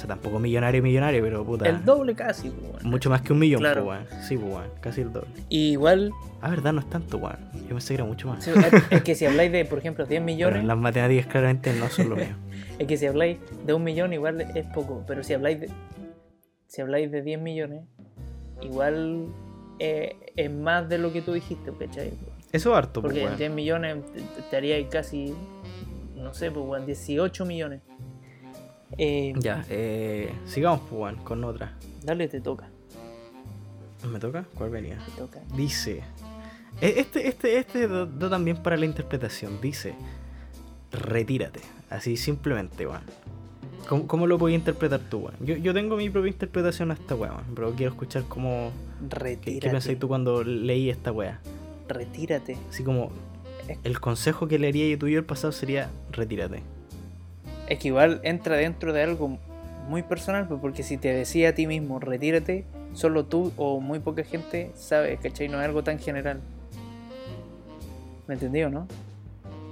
O sea, tampoco millonario, millonario, pero puta. El doble casi, weón. Mucho más que un millón, Claro. pues, weón. Sí, pues, weón. Casi el doble. Y igual, Ah, verdad, no es tanto, weón. Yo pensé que era mucho más. sí, es, que si habláis de, por ejemplo, 10 Pero millones, las matemáticas claramente no son lo mío. es que si habláis de un millón igual es poco, pero si habláis de, si habláis de 10 millones, igual eh, es más de lo que tú dijiste, ¿cachai? Eso es harto, pues, Porque weón. 10 millones te, haríais casi, no sé, pues, weón, 18 millones. Eh, Ya, eh, sigamos, pues, weón, con otra. Dale, te toca, ¿Me toca? ¿Cuál venía? te toca. Dice. e- Este, este, este da, da también para la interpretación. Dice. Retírate. Así simplemente, weón. ¿Cómo, cómo lo podías interpretar tú, weón? Yo, yo tengo mi propia interpretación a esta weá, Pero quiero escuchar cómo. ¿Qué, Retírate. qué pensáis tú cuando leí esta weá? Retírate. Así como. El consejo que le haría tú y yo el pasado sería retírate. Es que igual entra dentro de algo muy personal, pues, porque si te decía a ti mismo, retírate, solo tú o muy poca gente sabe, ¿cachai? No es algo tan general. ¿Me entendió, no?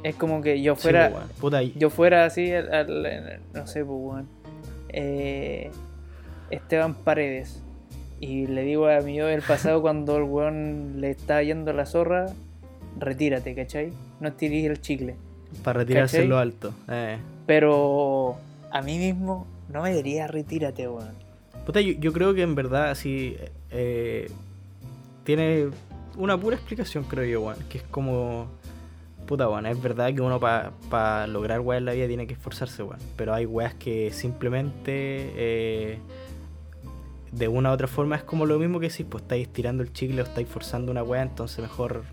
Es como que yo fuera, pues. Puta, yo fuera así, al- al- no sé, pues, weón, eh, Esteban Paredes, y le digo a mi yo del pasado cuando el weón le está yendo la zorra, retírate, ¿cachai? No estirís el chicle. para retirarse ¿cachai? en lo alto. Eh. Pero a mí mismo no me diría retírate, weón. Puta, yo, yo creo que en verdad así eh, tiene una pura explicación, creo yo, weón. Que es como. Puta, weón, es verdad que uno para lograr weas en la vida tiene que esforzarse, weón. Pero hay weas que simplemente. eh, de una u otra forma es como lo mismo que si pues estáis estirando el chicle o estáis forzando una wea, entonces mejor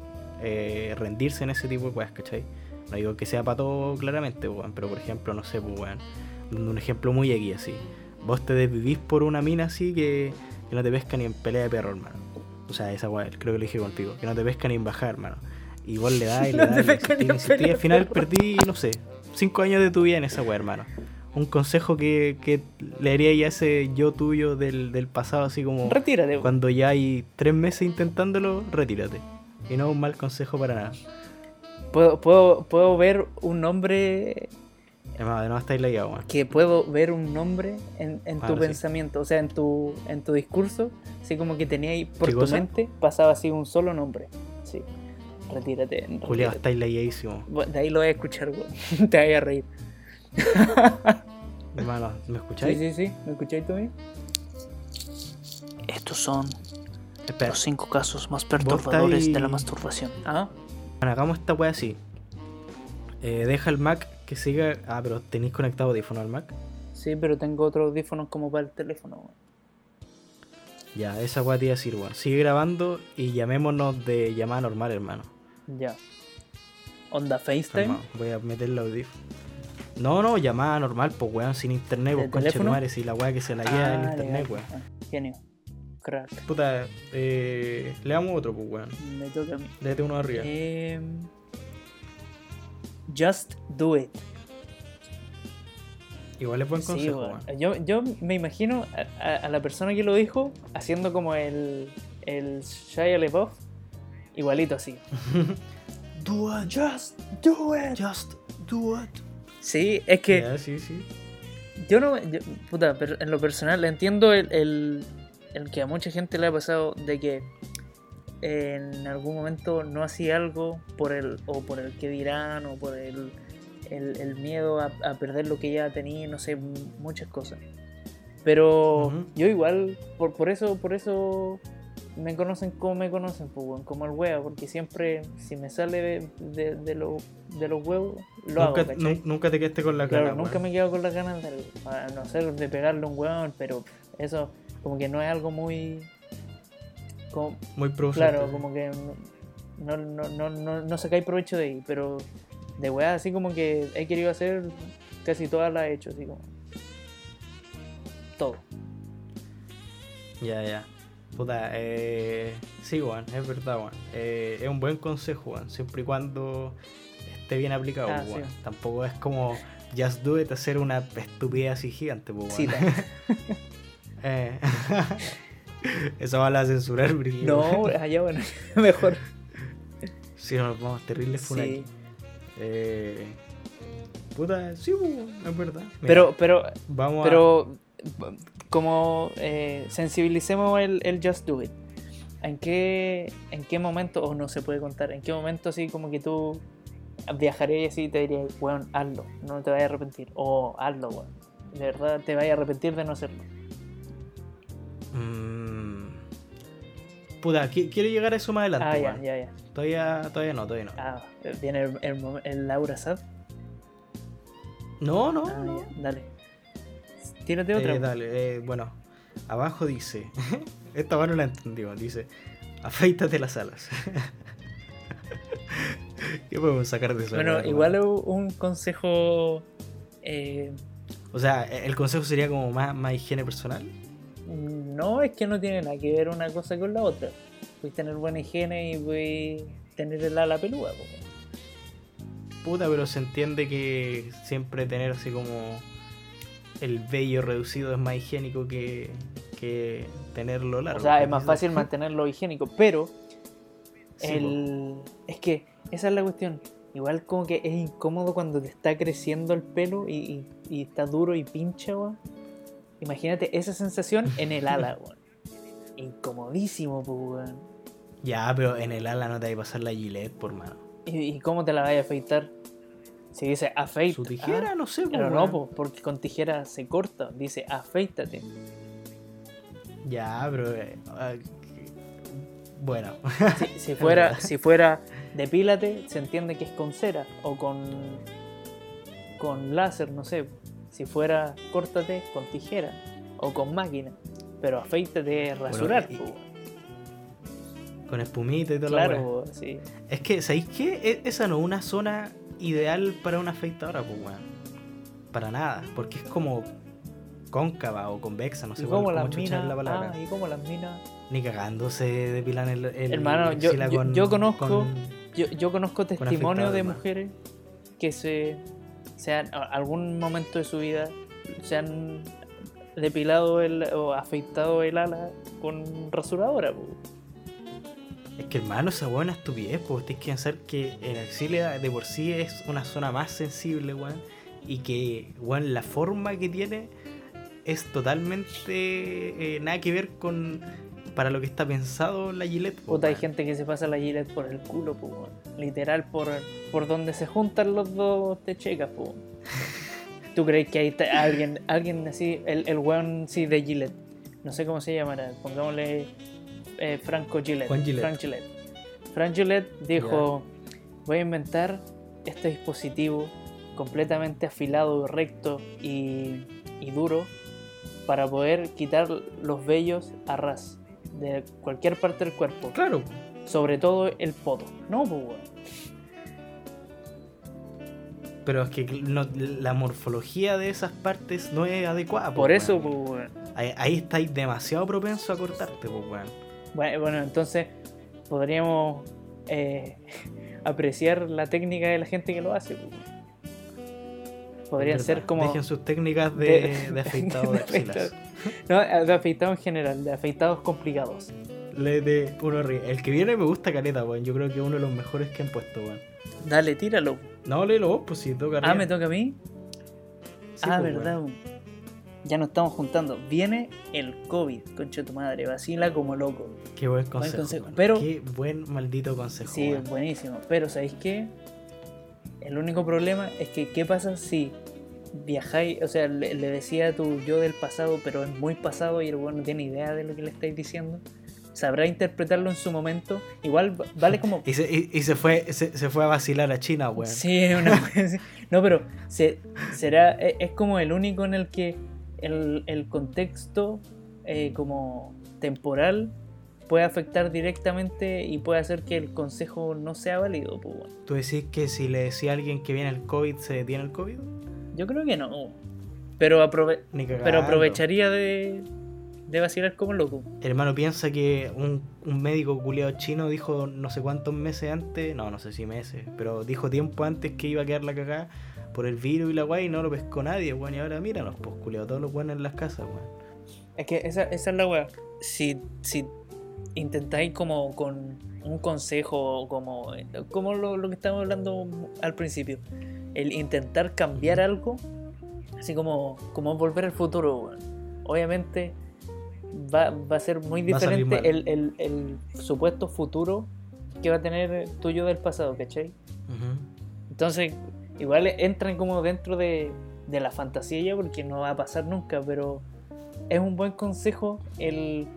eh, rendirse en ese tipo de weas, ¿cachai? No digo que sea para todo claramente, weón, pero por ejemplo, no sé, pues weón, un ejemplo muy aquí así. Vos te desvivís por una mina así que, que no te pesca ni en pelea de perro, hermano. O sea, esa weá, creo que lo dije contigo, que no te pesca ni en bajar, hermano. Y vos le das y le No das te y pesca ni en insistís, y pelea al final perdí, no sé, cinco años de tu vida en esa weá, hermano. Un consejo que, que le haría ya ese yo tuyo del, del pasado, así como Retírate, weón. cuando ya hay tres meses intentándolo, retírate. Y no es un mal consejo para nada. Puedo, puedo, puedo ver un nombre Además, estáis weón. que puedo ver un nombre en, en tu sí. pensamiento, o sea, en tu, en tu discurso, así como que tenía ahí por ¿Qué tu cosa? mente, pasaba así un solo nombre. Sí. Retírate. Retírate. estáis la Bueno, De ahí lo voy a escuchar, weón. Te voy a reír. Hermano, ¿me Sí, escucháis? sí, sí. ¿Me escucháis mí? Estos son Espera, los cinco casos más perturbadores de la masturbación. ¿Ah? Bueno, hagamos esta wea así. Eh, deja el Mac que siga. Ah, pero tenéis conectado audífono al Mac. Sí, pero tengo otros audífonos como para el teléfono, weón. Ya, esa wea te iba a decir, weón. Sigue grabando y llamémonos de llamada normal, hermano. Ya. Onda FaceTime. Voy a meter el audífono. No, no, llamada normal, pues weón, sin internet, ¿De pues concha tu madre, si la wea que se la lleva el Ah, internet, legal. weón. Genio. Crack. Puta, eh, le damos otro, pues weón. Me toca a mí. Léete uno arriba. Em, just do it. Igual es buen Sí, consejo, weón. weón. yo, yo me imagino a, a- a la persona que lo dijo haciendo como el, el Shia LaBeouf, igualito así. Do it, Just do it. just do it. Sí, es que sí, sí. yo no. yo- puta, pero en lo personal entiendo el, el, el que a mucha gente le ha pasado de que en algún momento no hacía algo por el o por el que dirán o por el, el, el miedo a, a perder lo que ya tenía, no sé, muchas cosas. Pero yo igual, por, por eso, por eso me conocen como me conocen, pues, como el wea, porque siempre si me sale de, de, de lo- de los huevos, lo hago, Nunca, nu- nunca te quedaste con la Claro, cara, nunca weón. me he quedado con las ganas de, a no ser de pegarle un weón, pero eso como que no es algo muy como- Muy producente. claro, como que no, no, no, no, no sacáis provecho de ahí, pero de weá así como que he querido hacer casi todas las he hecho, así como. Todo. Ya, ya. Puta, eh, sí, Juan, es verdad, Juan. Eh, es un buen consejo, Juan, siempre y cuando esté bien aplicado, Ah, Juan. sí. Tampoco es como just do it hacer una estupidez así gigante, pues, Sí, Juan. Eh, Eso va a la censurar, brillo. No, allá bueno, mejor. Sí, nos vamos terribles. Sí. Eh, puta, sí, es verdad. Mira, Pero, pero, vamos pero como eh, sensibilicemos el, el Just Do It. ¿En qué, ¿En qué momento, o no se puede contar, en qué momento así como que tú viajarías y así te dirías, weón, hazlo, no te vayas a arrepentir? O hazlo, weón. De verdad te vayas a arrepentir de no hacerlo. A... Mm, puta, qui- quiero llegar a eso más adelante. Ah, ya, ya, ya. Todavía, todavía no, todavía no. Ah, viene el, el, el Laura Sad. No, no, Ah, no. ya, dale. Tírate otra. Eh, dale, eh, bueno, abajo dice, esta mano la entendió, dice, afeítate las alas. ¿Qué podemos sacar de eso? bueno, weón? igual un consejo. eh, O sea, el consejo sería como más, más higiene personal. No, es que no tiene nada que ver una cosa con la otra. Puedes tener buena higiene y puedes tener el ala peluda. po. Puta, pero se entiende que siempre tener así como el vello reducido es más higiénico que, que tenerlo largo. O sea, es más Quizás. fácil mantenerlo higiénico, pero Sí, el... es que esa es la cuestión. Igual como que es incómodo cuando te está creciendo el pelo y, y- y está duro y pincha, weón. Imagínate esa sensación en el ala, weón. Incomodísimo, pues, weón. Ya, pero en el ala no te hay que pasar la gilet por mano. ¿Y, y cómo te la vas a afeitar? Si dice afeita. Su tijera, ah, no sé, Pero no, po, porque con tijera se corta. Dice afeítate. Ya, pero. eh, ah, bueno. Si, si fuera, si fuera depílate, se entiende que es con cera o con, con láser, no sé. Si fuera córtate con tijera o con máquina. Pero afeítate rasurar, y-. Con espumita y toda la Claro, sí. Es que, ¿sabéis qué? E- Esa no es una zona ideal para una afeitadora, pues, weón. Para nada. Porque es como cóncava o convexa, no sé cómo, cómo minas. la palabra. Ah, y como las minas. Ni cagándose depilan el, el Hermano, el yo- yo- yo conozco- con- Yo, yo conozco testimonios afeitador, de mujeres que se, se han, a- algún momento de su vida se han depilado el, o afeitado el ala con rasuradora. po. Es que hermano, esa buena estupidez, pues tienes que pensar que el axila de por sí es una zona más sensible, weón. Y que, weón, la forma que tiene es totalmente eh, nada que ver con para lo que está pensado la Gillette. po, Puta, hay gente que se pasa la gilet por el culo, po, literal por, por donde se juntan los dos te checas. po. ¿Tú crees que hay alguien, alguien así, el, el weón sí de Gillette? No sé cómo se llamará, pongámosle eh, Franco Gillette. Juan Gillette. Frank Gillette. Frank Gillette dijo, voy a inventar este dispositivo completamente afilado, recto y, y duro para poder quitar los vellos a ras de cualquier parte del cuerpo, Claro, sobre todo el poto. No, pues, weón. pero es que no- la morfología de esas partes no es adecuada. po, Por eso, weón. pues, weón. Ahí, ahí estáis demasiado propenso a cortarte, pues, weón. Bueno, bueno, entonces podríamos eh, apreciar la técnica de la gente que lo hace. pues. Podrían ser como... Dejen sus técnicas de, de- de afeitado de de axilas. No, de afeitado en general, de afeitados complicados. Le de uno ríe. El que viene me gusta caleta, weón. Yo creo que es uno de los mejores que han puesto, weón. Dale, tíralo. No, léelo vos, pues si toca Ah, me toca a mí. Sí, ah, pues, verdad. weón. Ya nos estamos juntando. Viene el COVID, concha de tu madre. Vacila como loco. Qué buen consejo. consejo, weón. pero- Qué buen maldito consejo. Sí, buenísimo. Pero ¿sabéis qué? El único problema es que ¿qué pasa si viajáis? O sea, le, le decía a tu yo del pasado, pero es muy pasado y el weón no tiene idea de lo que le estáis diciendo. Sabrá interpretarlo en su momento. Igual va- vale como... Y, se, y, y se fue se, se fue a vacilar a China, weón. Sí, una. No, pero se, será, e- es como el único en el que el, el contexto eh, como temporal puede afectar directamente y puede hacer que el consejo no sea válido. Pues, weón. ¿Tú decís que si le decía a alguien que viene el COVID, se detiene el COVID? Yo creo que no. Pero, aprove- pero aprovecharía de, de vacilar como loco. Hermano, piensa que un, un médico culiado chino dijo no sé cuántos meses antes, no, no sé si meses, pero dijo tiempo antes que iba a quedar la cagada por el virus y la guay y no lo pescó nadie, weón. Y ahora míranos, pues culiado, todos los buenos en las casas, weón. Es que esa, esa es la weá. Si, si intentáis como con un consejo, como, como lo, lo que estábamos hablando al principio, el intentar cambiar algo, así como, como volver al futuro, obviamente va, va a ser muy diferente el, el, el supuesto futuro que va a tener tuyo del pasado, ¿cachai? Ujú. Entonces, igual entran como dentro de, de la fantasía ya, porque no va a pasar nunca, pero es un buen consejo el,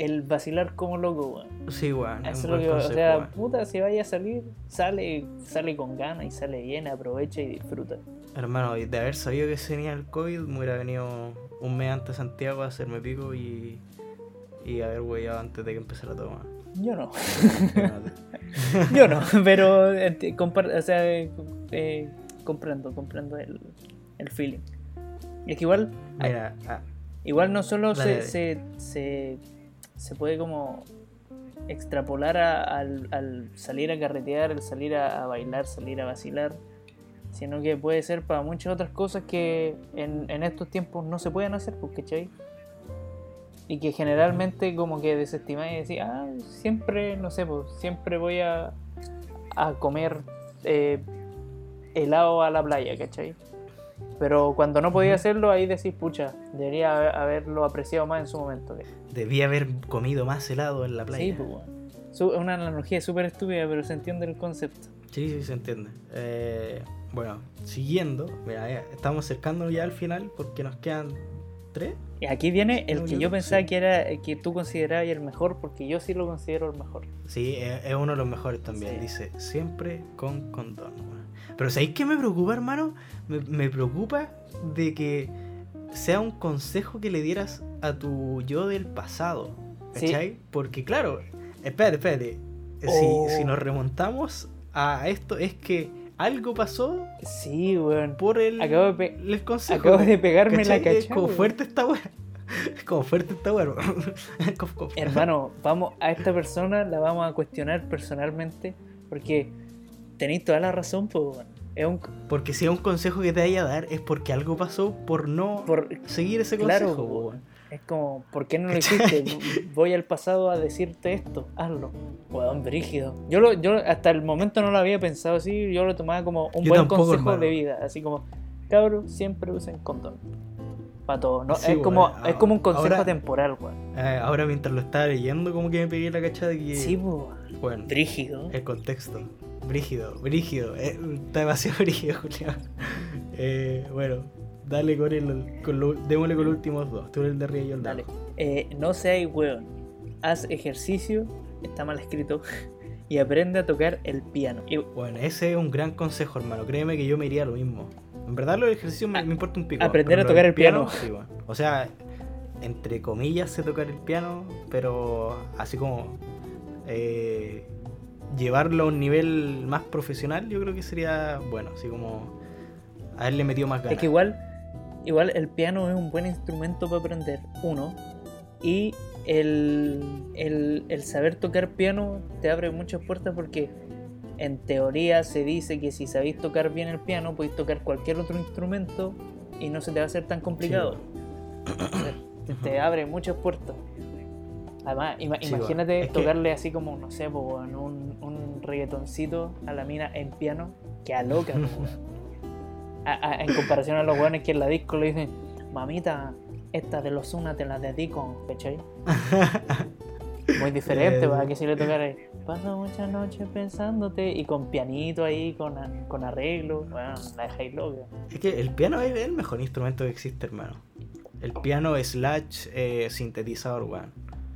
el vacilar como loco, weón. Sí, weón. Eso es lo que, o sea, weón. puta, si vaya a salir, sale, sale con ganas y sale bien, aprovecha y disfruta. Hermano, de haber sabido que se venía el COVID, me hubiera venido un mes antes a Santiago a hacerme pico y, y haber huellado antes de que empezara todo. weón. Yo no, yo no, pero compar- o sea, eh, eh, comprendo, comprendo el, el feeling. Y es que igual, Mira, ah, Igual no solo se, se, se, se puede como extrapolar a- al, al salir a carretear, al salir a, bailar, salir a vacilar, sino que puede ser para muchas otras cosas que en, estos tiempos no se pueden hacer, pues, ¿cachai? Y que generalmente como que desestimáis y decís, ah, siempre, no sé, pues, siempre voy a, a comer eh, helado a la playa, ¿cachai? Pero cuando no podía hacerlo, ahí decís, pucha, debería haber- haberlo apreciado más en su momento. Debí haber comido más helado en la playa. Sí, pues, bueno. Una analogía súper estúpida, pero se entiende el concepto. Sí, sí, se entiende. Eh, bueno, siguiendo, mira, estamos acercándonos ya al final porque nos quedan tres. Y aquí viene el que yo- pensaba sí. que era el que tú considerabas el mejor, porque yo sí lo considero el mejor. Sí, es, uno de los mejores también. Sí. Dice, siempre con condón. Pero ¿sabéis qué me preocupa, hermano? Me, me preocupa de que sea un consejo que le dieras a tu yo del pasado. Sí. ¿Cachai? Porque claro, espérate, espérate. Oh. Si, si nos remontamos a esto, es que algo pasó Sí, weón. por el, Acabo de el consejo. Acabo de pegarme la ¿Cachai? Es cacha. como weón. fuerte esta. Es como fuerte esta cof. Hermano, vamos a esta persona la vamos a cuestionar personalmente, porque tenéis toda la razón, pues, weón. Un. Porque si es un consejo que te vaya a dar es porque algo pasó por no Por, seguir ese Claro, consejo. weón. Es como, ¿por qué no lo hiciste? Voy al pasado a decirte esto, hazlo. Weón, brígido. Yo, lo, yo hasta el momento no lo había pensado así, yo lo tomaba como un Yo buen tampoco, consejo hermano. de vida. Así como, cabros, siempre usen condón. Para todo, ¿no? Sí, es, como, weón. es como un consejo Ahora- temporal, weón. Eh, ahora mientras lo estaba leyendo como que me pegué la cacha de que... Sí, pues, bueno, brígido. el contexto. Brígido, brígido. eh, está demasiado brígido, Julián. Eh, bueno, dale con el... Con lo- démosle con los últimos dos. Tú eres el de arriba y yo el de Dale. Eh, no seas weón. Haz ejercicio, está mal escrito, y aprende a tocar el piano. Y, Bueno, ese es un gran consejo, hermano. Créeme que yo me iría a lo mismo. En verdad, los ejercicios me, me importa un pico. Aprender a tocar el piano. sí, bueno. O sea, entre comillas, sé tocar el piano, pero así como eh, llevarlo a un nivel más profesional, yo creo que sería bueno. Así como haberle metido más ganas. Es que igual, igual el piano es un buen instrumento para aprender, uno. Y el, el, el saber tocar piano te abre muchas puertas porque en teoría se dice que si sabéis tocar bien el piano, podéis tocar cualquier otro instrumento y no se te va a hacer tan complicado. te, te abre muchas puertas. Además, ima- Sí, imagínate. Es que- tocarle así como, no sé, po, weón, un, un reggaetoncito a la mina en piano, que a loca, po, weón. A- a- en comparación a los weones que en la disco le dicen, mamita, esta de los una te la dedico, ¿cachai? Muy diferente, para que si le tocara paso muchas noches pensándote y con pianito ahí, con, con arreglo, bueno, la dejáis loca. Es que el piano es el mejor instrumento que existe, hermano. El piano slash eh, sintetizador, weón.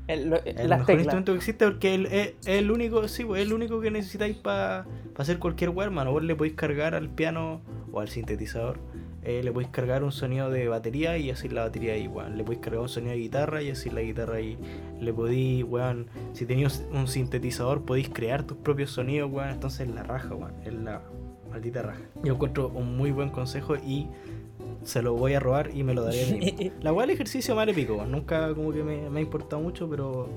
El, lo- El las mejor teclas. instrumento que existe porque el- es, es el único, sí, pues, es el único que necesitáis para hacer cualquier weá, hermano. Vos le podéis cargar al piano o al sintetizador eh, le podéis cargar un sonido de batería y así la batería ahí, weón. Le podéis cargar un sonido de guitarra y así la guitarra ahí. Le podéis, weón, si tenéis un sintetizador, podéis crear tus propios sonidos, weón. Entonces la raja, weón. Es la maldita raja. Yo encuentro un muy buen consejo y se lo voy a robar y me lo daré. a mí la weá del ejercicio más épico, weón. Nunca como que me, me ha importado mucho, pero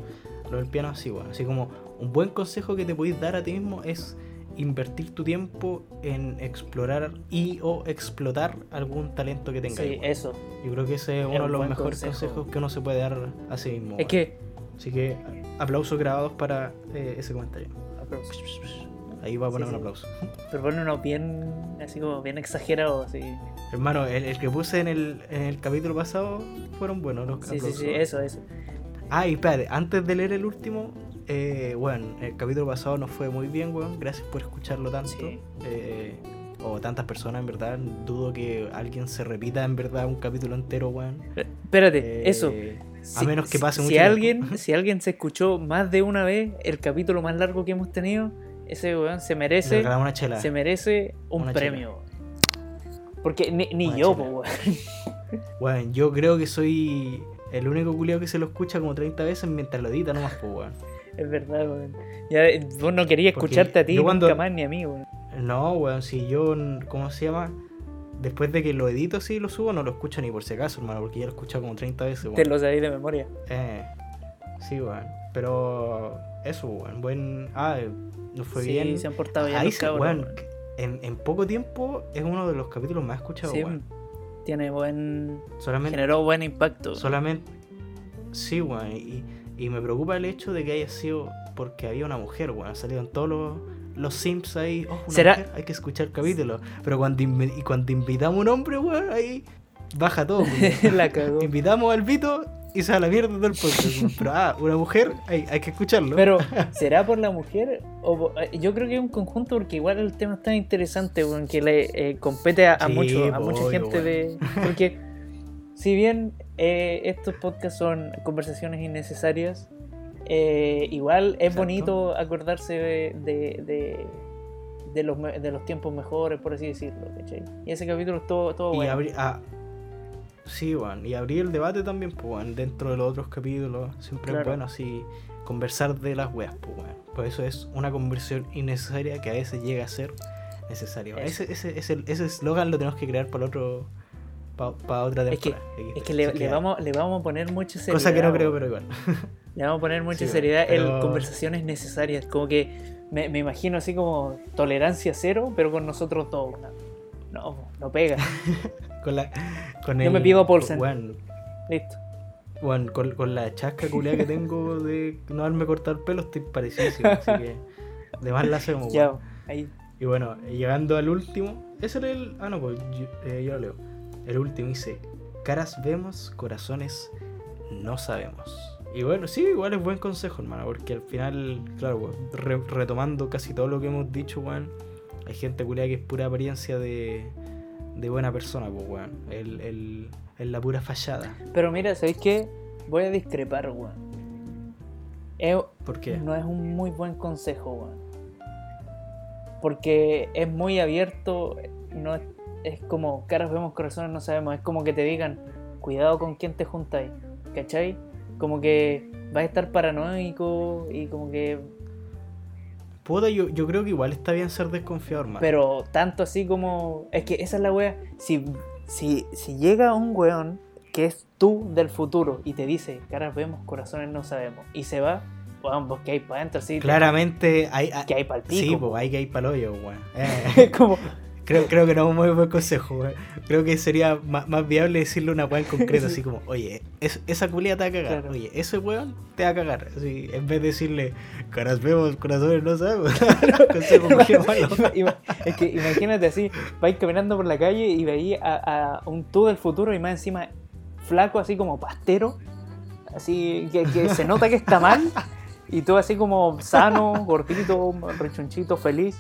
lo del piano así, weón. Así como un buen consejo que te podéis dar a ti mismo es invertir tu tiempo en explorar y o explotar algún talento que tengas. Sí, eso. Yo creo que ese es Es uno de los mejores consejo. consejos que uno se puede dar a sí mismo. Es que. Así que aplausos grabados para eh, ese comentario. Ahí va a poner Sí, un sí. aplauso. Pero pone uno bien. Así como bien exagerado, así. Hermano, el, el que puse en el, en el capítulo pasado fueron buenos los Sí, sí, sí, eso, eso. Ah, y espérate, antes de leer el último, eh, bueno, el capítulo pasado nos fue muy bien, weón. Gracias por escucharlo tanto. Sí. Eh, o tantas personas, en verdad. Dudo que alguien se repita, en verdad, un capítulo entero, weón. Espérate, Eh, eso. a menos que pase si mucho alguien, si alguien se escuchó más de una vez el capítulo más largo que hemos tenido, ese weón se merece, una chela. se merece un premio. Porque ni, yo, po, weón. Weón, yo creo que soy el único culiao que se lo escucha como 30 veces mientras lo edita nomás, pues, weón. Es verdad, weón. Ya, eh, vos no querías Porque escucharte a ti yo cuando- nunca más ni a mí, weón. No, weón, si yo, ¿cómo se llama? Después de que lo edito así y lo subo, no lo escucho ni por si acaso, hermano, porque ya lo he escuchado como 30 veces, weón. Te lo sabéis de memoria. Eh, sí, weón. Pero eso, weón. Buen. Ah, eh, nos fue sí, bien. se han portado ya Ahí los se, cabros, weón, weón. En, en poco tiempo es uno de los capítulos más escuchados, Sí, weón. tiene buen. Solamente. generó buen impacto. Solamente. Sí, weón. Y, y me preocupa el hecho de que haya sido porque había una mujer, weón. En todos los, los Sims ahí. Oh, una ¿Será- mujer, hay que escuchar el capítulo. Pero cuando, y cuando invitamos a un hombre, weón, ahí baja todo. la cagó. invitamos al Vito y se va a la mierda todo el podcast. Pero, ah, una mujer, hay, hay que escucharlo. Pero, ¿será por la mujer? O, eh, yo creo que es un conjunto porque igual el tema es tan interesante, weón, que le eh, compete a, a Sí, mucho, a mucha gente de. Porque, si bien eh, estos podcasts son conversaciones innecesarias, eh, igual es Exacto. bonito acordarse de, de, de- de los, de los tiempos mejores, por así decirlo, ¿cachai? Y ese capítulo estuvo, estuvo y bueno. abrir. Ah, sí, weón. Y abrir el debate también, pues, weón. Dentro de los otros capítulos. Siempre Claro. es bueno así conversar de las weas, pues, weón. Por eso es una conversión innecesaria que a veces llega a ser necesario. Eso. Ese ese ese ese eslogan lo tenemos que crear para otro. Para otra Es que- temporada. Es que le, le vamos, le vamos a poner mucha seriedad. Cosa que no creo, pero igual. Le vamos a poner mucha Sí, seriedad pero- en conversaciones necesarias. Como que me, me imagino así como tolerancia cero, pero con nosotros dos. No, no, no pega. Con la. Con Yo el, me pido a Paulsen. Listo. con, con la chasca culiada que tengo de no haberme cortado el pelo, estoy parecidísimo. Así que. De más la hacemos, Ya, ahí. Y bueno, llegando al último, ese era el. Ah, no, pues yo, eh, yo lo leo. El último dice: Caras vemos, corazones no sabemos. Y bueno, sí, igual es buen consejo, hermano, porque al final, claro, pues, re- retomando casi todo lo que hemos dicho, weón, hay gente culiada que es pura apariencia de, de buena persona, pues, weón. El, el, la pura fallada. Pero mira, ¿sabéis qué? Voy a discrepar, weón. Es- ¿Por qué? no es un muy buen consejo, weón. Porque es muy abierto, no es, es como caras vemos, corazones no sabemos. Es como que te digan, cuidado con quién te juntáis, ¿cachai? Como que vas a estar paranoico y como que. Puta, yo, yo creo que igual está bien ser desconfiado, hermano. Pero tanto así como. Es que esa es la wea. Si, si, si llega un weón que es tú del futuro y te dice, caras vemos, corazones no sabemos, y se va, weón, vos que hay para adentro, así. Claramente hay. hay- Que hay pa'l Sí, pico, pues hay que ir para el hoyo, weón. Eh. Como. Creo, creo que no es un muy buen consejo, weón. Creo que sería más, más viable decirle una weá en concreto, así como, oye, es- esa culia te va a cagar. Claro. Oye, ese weón te va a cagar. Así, en vez de decirle, caras vemos, corazones no sabemos. consejo muy malo. Es que imagínate así, vais caminando por la calle y veis a, a un tú del futuro y más encima flaco, así como pastero, así que, que se nota que está mal, y tú así como sano, gordito, rechonchito, feliz.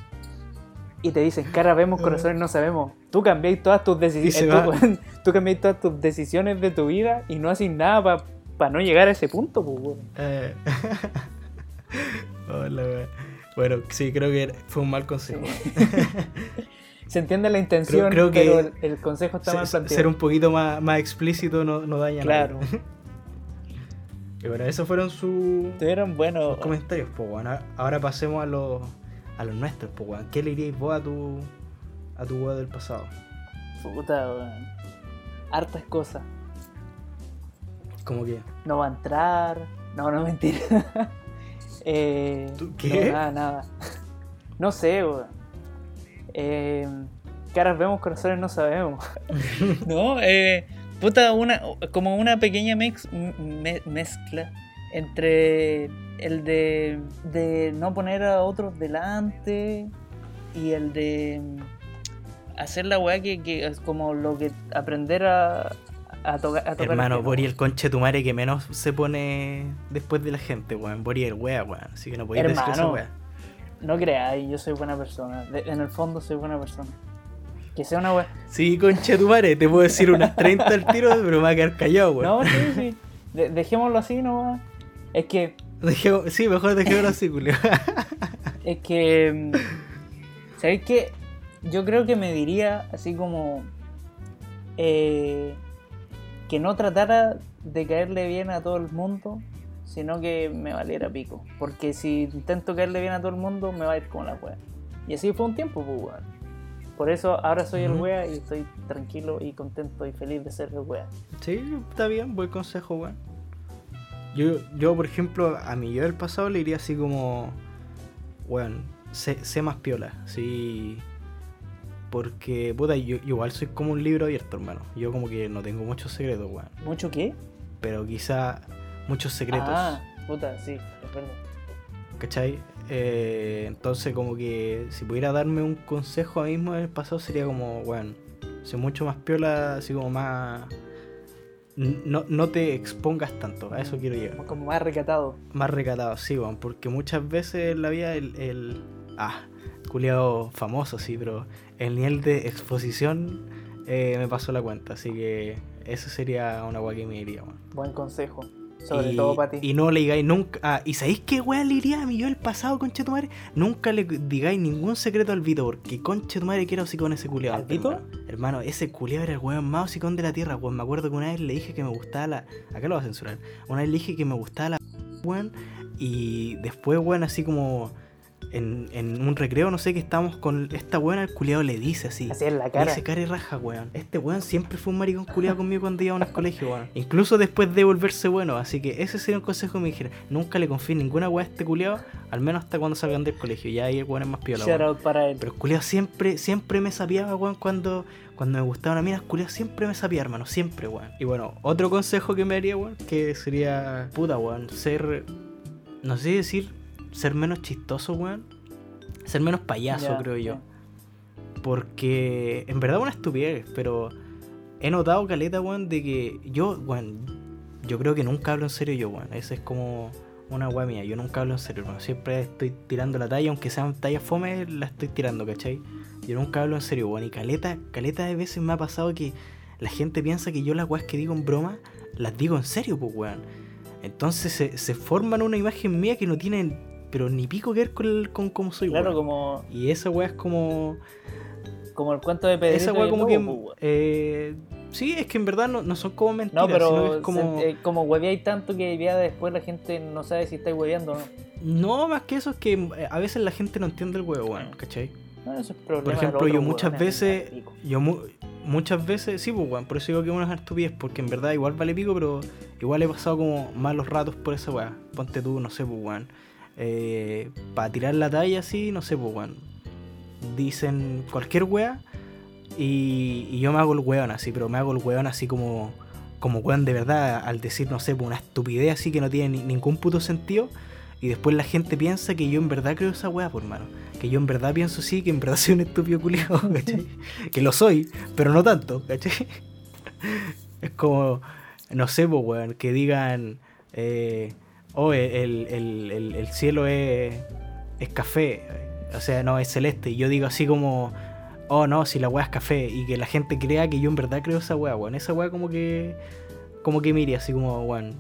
Y te dicen, cara, vemos, corazones no sabemos. Tú cambiáis todas tus decisiones. Tú, tú cambiáis todas tus decisiones de tu vida y no haces nada para no llegar a ese punto, pues, weón. Eh. Hola, weón. Bueno, sí, creo que fue un mal consejo. se entiende la intención, creo que pero el, el consejo está Se- mal planteado. ser un poquito más, más explícito no, no daña Claro. nada. Y bueno, esos fueron sus Estuvieron buenos. sus comentarios, pues bueno. Ahora pasemos a los, a los nuestros, pues. ¿Qué le diríais vos a tu, a tu weá del pasado? Puta, weón. Hartas cosas. Como que, No va a entrar. No, no mentira. eh, ¿Tú qué? No, nada, nada. No sé, weón. Eh, caras vemos, corazones no sabemos. no, eh, puta, una, como una pequeña mex- me- mezcla entre el de, de no poner a otros delante y el de hacer la weá que, que es como lo que aprender a, a, a tocar. hermano. Bori el conche tu madre que menos se pone después de la gente, weón. Bori el wea, weón. Así que no podéis decir esa wea. No creáis, yo soy buena persona. De- en el fondo soy buena persona. Que sea una weá. Sí, conche tu madre, te puedo decir unas 30 al tiro, pero me va a quedar callado, weón. No, sí, sí. De- dejémoslo así nomás. Es que, sí, mejor dejémoslo así, Julio. es que. mm, ¿Sabéis qué? Yo creo que me diría así como. eh, que no tratara de caerle bien a todo el mundo, sino que me valiera pico. Porque si intento caerle bien a todo el mundo, me va a ir como la wea. Y así fue un tiempo, pues, weón. Por eso ahora soy el wea y estoy tranquilo y contento y feliz de ser el wea. Sí, está bien, buen consejo, weón. Yo, yo, por ejemplo, a mi yo del pasado le diría así como, weón, sé, sé más piola, sí. Porque, puta, yo, igual soy como un libro abierto, hermano. Yo como que no tengo muchos secretos, weón. ¿Mucho qué? Pero quizá muchos secretos, Ah, puta, sí, verdad. ¿cachai? Eh, entonces como que si pudiera darme un consejo ahora mismo del pasado sería como, weón, sé mucho más piola, así como más... No, no te expongas tanto, a eso quiero llegar. Como más recatado. Más recatado, sí, weón, porque muchas veces en la vida el... el ah, culiado famoso, sí, pero el nivel de exposición eh, me pasó la cuenta, así que eso sería una weá que me weón. Buen consejo. Sobre y, todo para ti. y no le digáis nunca. Ah, ¿y sabéis qué weá le diría a mi yo el pasado, conche tu madre? Nunca le digáis ningún secreto al Vito, porque conche tu madre quiero así con ese culiado. ¿Al Vito? Hermano. Hermano, ese culiado era el weón más hocicón de la tierra, weón. Me acuerdo que una vez le dije que me gustaba la. Acá lo voy a censurar. Una vez le dije que me gustaba la weón. Y después, weón, así como. En, en un recreo, no sé, que estábamos con esta weón, el culiado le dice así. Así en la Le cara. dice cara y raja, weón. Este weón siempre fue un maricón culiado conmigo cuando íbamos al colegio, weón. Incluso después de volverse bueno. Así que ese sería un consejo que me dijera. Nunca le confíe ninguna weá a este culiado, al menos hasta cuando salgan del colegio. Ya ahí el weón es más piola, Shout weón. out para él. Pero el culiado siempre, siempre me sapiaba, weón, cuando, cuando me gustaba una mina, el culiado siempre me sapía, hermano, siempre, weón. Y bueno, otro consejo que me haría, weón, que sería, puta, weón, ser, no sé decir, ser menos chistoso, weón. Ser menos payaso, Ya, creo yo. Porque en verdad una estupidez, pero he notado, caleta, weón, de que yo, weón, yo creo que nunca hablo en serio yo, weón. Esa es como una weá mía. Yo nunca hablo en serio, weón. Siempre estoy tirando la talla, aunque sean tallas fome, la estoy tirando, ¿cachai? Yo nunca hablo en serio, weón. Y caleta, caleta de veces me ha pasado que la gente piensa que yo las weas que digo en broma, las digo en serio, pues, weón. Entonces se, se forman una imagen mía que no tienen, pero ni pico que ver con, el- con cómo soy, Claro, weón. como, Y esa weá es como... como el cuento de Pedrito Esa weá como lobo, que... pues, eh, sí, es que en verdad no, no son como mentiras, No, pero sino es como... se- eh, como hueveáis tanto que ya después la gente no sabe si estáis hueveando o no. No, más que eso es que eh, a veces la gente no entiende el huevo, weón, ¿cachai? Bueno, eso es problema Por ejemplo, otro yo muchas veces, yo mu- muchas veces, sí, pues, weón, por eso digo que uno es estupidez, porque en verdad igual vale pico, pero igual he pasado como malos ratos por esa weá. Ponte tú, no sé, pues, weón. Eh, para tirar la talla así, no sé, pues, weón. Dicen cualquier weá y, y yo me hago el weón así, pero me hago el weón así como, como weón de verdad, al decir, no sé, pues, una estupidez así que no tiene ni- ningún puto sentido. Y después la gente piensa que yo en verdad creo esa weá, por mano. Que yo en verdad pienso sí, que en verdad soy un estúpido culiado, ¿cachai? que lo soy, pero no tanto, ¿cachai? es como, no sé, pues, weón, que digan, eh, oh, el, el- el- el cielo es, es café, o sea, no, es celeste. Y yo digo así como, oh, no, si la weá es café. Y que la gente crea que yo en verdad creo esa weá, weón. Esa weá como que, como que mire, así como, weón,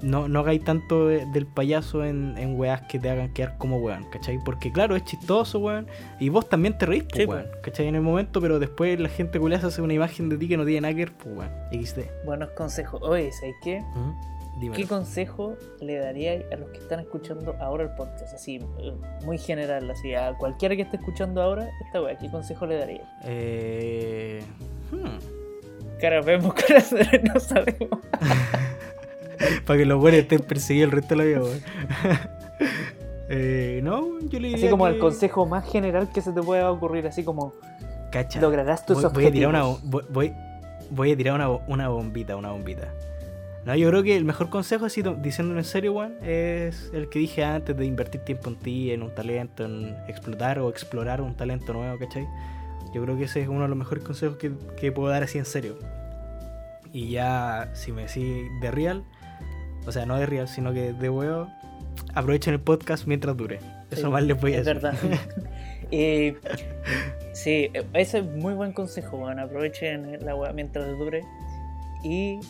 no, no hagáis tanto de- del payaso en, en weas que te hagan quedar como weón, ¿cachai? Porque claro, es chistoso, weón. Y vos también te reís, pues, Sí, weón, pues. ¿cachai? En el momento, pero después la gente culiada se hace una imagen de ti que no tiene nada que ver, pues, weón. XD. Buenos consejos. Oye, ¿sabes qué? ¿Mm? Dímelo. ¿Qué consejo le daríais a los que están escuchando ahora el podcast? Así, eh, muy general, así, a cualquiera que esté escuchando ahora esta wea, ¿qué consejo le daríais? Eh... hmm. Cara, vemos caras, no sabemos. Para que los buenos estén perseguidos el resto de la vida, weón. eh, no, yo le diría Así como que- el consejo más general que se te pueda ocurrir, así como Cacha. lograrás tus voy, voy a tirar objetivos. una, voy, voy- voy a tirar una, una bombita, una bombita. No, yo creo que el mejor consejo, así diciéndolo en serio, Juan, es el que dije antes de invertir tiempo en ti, en un talento, en explotar o explorar un talento nuevo, ¿cachai? Yo creo que ese es uno de los mejores consejos que, que puedo dar así en serio. Y ya, si me decís de real, o sea, no de real, sino que de huevo, aprovechen el podcast mientras dure. Eso Sí, más les voy a es decir. verdad. Eh, sí, ese es muy buen consejo, weón. Aprovechen la weá mientras dure. Y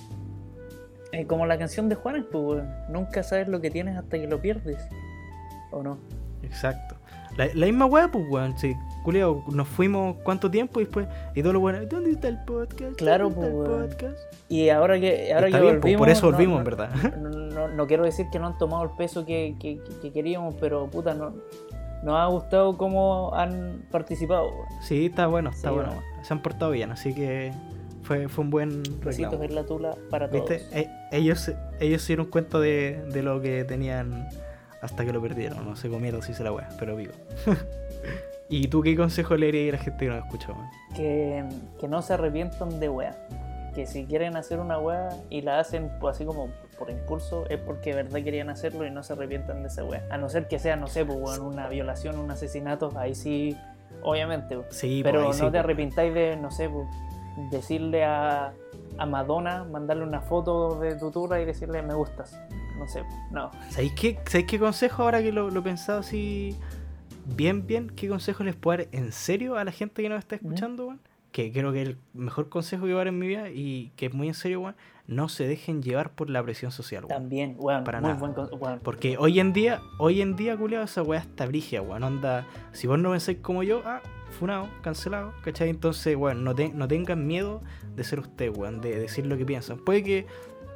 eh, como la canción de Juanes, pues, weón. Nunca sabes lo que tienes hasta que lo pierdes. ¿O no? Exacto. La, la misma weá, pues, weón. Sí, culiao, nos fuimos cuánto tiempo y después. Y todo lo bueno, ¿dónde está el podcast? Claro, ¿Dónde está pues, podcast? Y ahora que, ahora que bien, pues, volvimos. por eso volvimos, no- en verdad. No, no- no quiero decir que no han tomado el peso que, que- que queríamos, pero puta, no, nos ha gustado cómo han participado. Sí, está bueno, está Sí, bueno. Se han portado bien, así que fue, fue un buen Besitos reclamo. la tula para todos. ¿Viste? Eh, ellos, ellos se dieron cuenta de, de lo que tenían hasta que lo perdieron. No se comieron si se la weá, pero vivo. ¿Y tú qué consejo le a la gente que nos escucha, que, que no se arrepientan de wea. Que si quieren hacer una wea y la hacen pues, así como por impulso, es porque de verdad querían hacerlo y no se arrepientan de esa wea. A no ser que sea, no sé, pues, weón, una violación, un asesinato, ahí sí, obviamente. pues. Sí, pues, Pero ahí no sí, te pues. arrepintáis de, no sé, pues, decirle a, a Madonna, mandarle una foto de tu tula y decirle me gustas. No sé, no. ¿Sabéis qué, ¿Sabéis qué consejo ahora que lo, lo he pensado así bien, bien? ¿Qué consejo les puedo dar en serio a la gente que nos está escuchando, weón? Que creo que es el mejor consejo que voy a dar en mi vida y que es muy en serio, weón. No se dejen llevar por la presión social, weón. También, weón, Para muy nada. buen. Porque hoy en día, hoy en día, culiado, esa weá está brigia, weón. Onda, si vos no pensáis como yo, ah, funado, cancelado, ¿cachai? Entonces, weón, no, te- no tengan miedo de ser usted, weón, de decir lo que piensan. Puede que,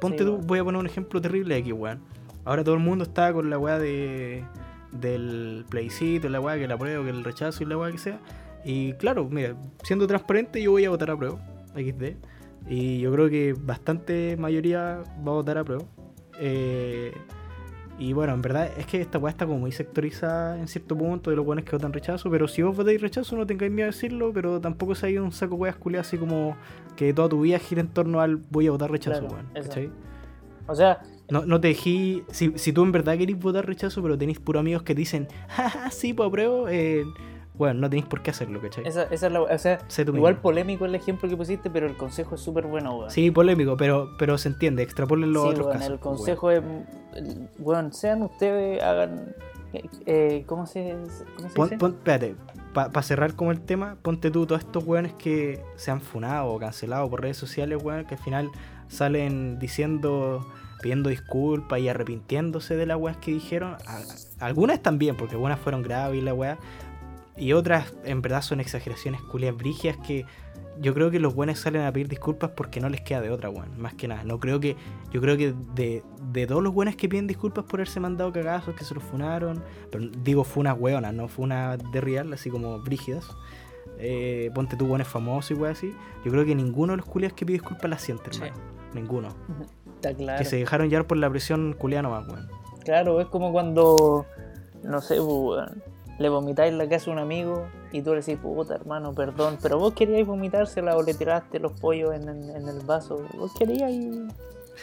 ponte Sí, tú, weón. voy a poner un ejemplo terrible aquí, weón. Ahora todo el mundo está con la weá de del plebiscito, la weá que la apruebo, que el rechazo y la weá que sea. Y claro, mira, siendo transparente, yo voy a votar a prueba, XD. Y yo creo que bastante mayoría va a votar a prueba. Eh, y bueno, en verdad es que esta weá está como muy sectorizada en cierto punto de los buenos que votan rechazo. Pero si vos votáis rechazo, no tengáis miedo de decirlo. Pero tampoco se ha ido un saco weas culiadas así como que toda tu vida gira en torno al voy a votar rechazo, Claro, weón. O sea, No, no te dejí. Si, si tú en verdad querés votar rechazo, pero tenéis puros amigos que te dicen, jaja, sí, pues apruebo, eh, bueno, no tenéis por qué hacerlo, ¿cachai? esa, esa es la O sea, Sé tú igual mismo. polémico el ejemplo que pusiste, pero el consejo es súper bueno, weón. Sí, polémico, pero, pero se entiende, extrapolen los Sí, otros weón, casos. el pues, consejo es, el- weón, sean ustedes, hagan, eh, eh, ¿cómo se, cómo se Pon, dice? pon- espérate, para cerrar como el tema, ponte tú todos estos weones que se han funado o cancelado por redes sociales, weón, que al final salen diciendo, pidiendo disculpas y arrepintiéndose de las weas que dijeron. Algunas también, porque algunas fueron graves y la wea. Y otras en verdad son exageraciones culias brigias que yo creo que los buenos salen a pedir disculpas porque no les queda de otra, weón. Más que nada. No creo que. Yo creo que de, de todos los buenos que piden disculpas por haberse mandado cagazos, que se los funaron. Pero digo funas weonas, no funas de real, así como brígidas. Eh, ponte tú buenos famosos y weón así. Yo creo que ninguno de los culias que pide disculpas la siente, Sí. hermano. Ninguno. Está claro. Que se dejaron llevar por la presión culiana más, weón. Claro, es como cuando, no sé, pues, weón, le vomitáis la casa a un amigo y tú le decís, puta hermano, perdón, pero vos queríais vomitársela o le tiraste los pollos en, en- en el vaso. Vos querías y,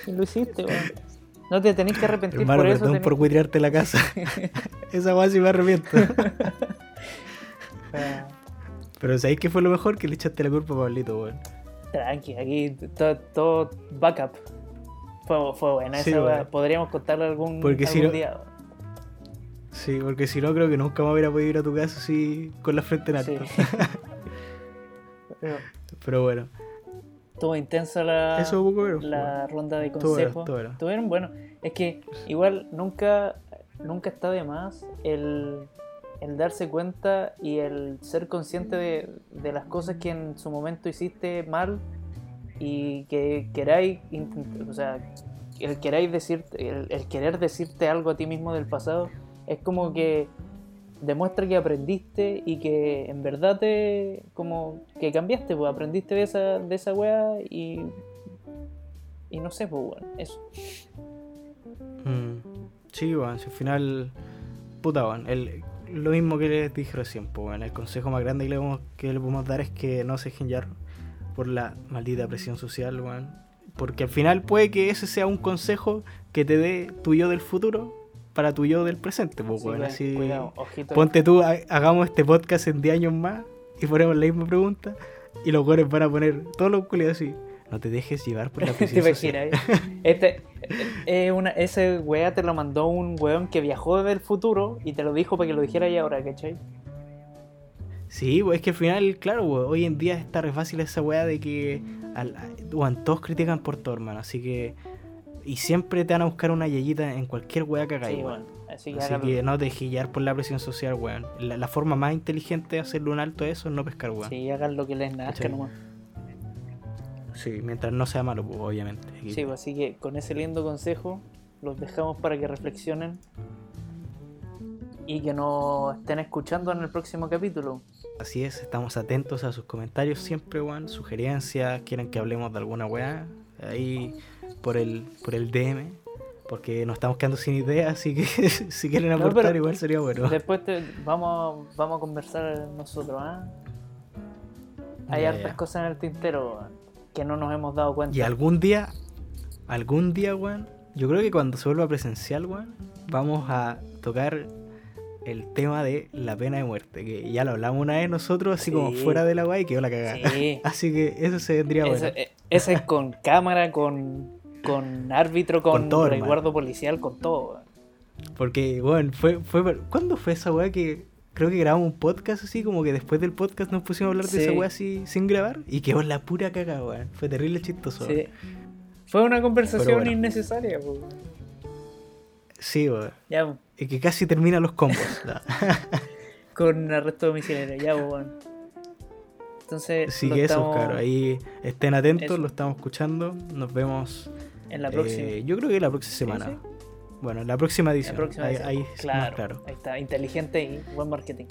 y lo hiciste, weón. No te tenés que arrepentir Hermano, por eso. perdón tenés- por cuidarte la casa. Esa weá sí me arrepiento. Ah, Pero ¿sabéis qué fue lo mejor? Que le echaste la culpa a Pablito, weón. tranqui, aquí todo, todo backup. Fue, fue buena Sí, esa weá. Podríamos contarle algún, Porque si algún no- día. Sí, porque si no, creo que nunca me hubiera podido ir a tu casa así con la frente en alto. Sí. Pero- Pero bueno. Estuvo intensa la, Eso la ronda de consejos. estuvo bueno. Es que igual nunca, nunca está de más el, el darse cuenta y el ser consciente de, de las cosas que en su momento hiciste mal y que queráis, o sea, el queráis decirte, el, el querer decirte algo a ti mismo del pasado es como que demuestra que aprendiste y que en verdad te como que cambiaste, pues aprendiste de esa, de esa wea y y no sé, pues bueno, eso. Mm, Sí, weón, si al final. Puta, weón. El, lo mismo que les dije recién, pues. El consejo más grande que le, podemos, dar es que no se dejen por la maldita presión social, weón. Porque al final puede que ese sea un consejo que te dé tu yo del futuro para tu yo del presente, pues, weón. weón, Así. cuidado, ojito. Ponte tú, ha- hagamos este podcast en 10 años más y ponemos la misma pregunta y los weones van a poner todos los culiados así. No te dejes llevar por la ¿Te imaginas? eh? Este, eh, una, ese weá te lo mandó un weón que viajó del futuro y te lo dijo para que lo dijera ya ahora, ¿cachai? Sí, pues es que al final, claro, pues, hoy en día está re fácil esa weá de que al, weón, todos critican por todo, hermano. Así que. Y siempre te van a buscar una yayita en cualquier weá que hagáis, Sí. Así que, Así que no te dejes por la presión social, weón. La, la forma más inteligente de hacerle un alto a eso es no pescar, weón. Sí. Sí, hagan lo que les nazca ¿Cachai? nomás. mientras no sea malo, pues, obviamente. Aquí- Sí, pues, así que con ese lindo consejo los dejamos para que reflexionen y que nos estén escuchando en el próximo capítulo. Así es, estamos atentos a sus comentarios siempre, weón. Sugerencias, quieren que hablemos de alguna weá. Ahí por el, por el DM. Porque nos estamos quedando sin ideas, así que si quieren aportar igual sería bueno. Después te- vamos, vamos a conversar nosotros, ¿ah? Hay hartas cosas en el tintero que no nos hemos dado cuenta. Y algún día, algún día, weón, yo creo que cuando se vuelva presencial, weón, vamos a tocar el tema de la pena de muerte, que ya lo hablamos una vez nosotros, así como fuera de la guay, quedó la cagada. Sí. Así que eso se vendría bueno. Ese, eh, ese es con cámara, con, con árbitro, con, Con todo, resguardo policial, con todo. weón. Porque, bueno, fue, fue. ¿Cuándo fue esa weá que creo que grabamos un podcast así? Como que después del podcast nos pusimos a hablar de Sí. esa weá así sin grabar y quedó la pura caga, weón. Fue terrible chistoso. Sí. Fue una conversación bueno. innecesaria. po. Sí, weón. Ya, po, Y que casi termina los combos. con arresto domiciliario. Ya, weón. Entonces, lo que eso, estamos claro. Ahí estén atentos, Eso. lo estamos escuchando. Nos vemos. En la próxima. eh, yo creo que la próxima semana. sí. Bueno, la próxima La edición. próxima ahí, edición. ahí claro, más claro. Ahí está, inteligente y buen marketing.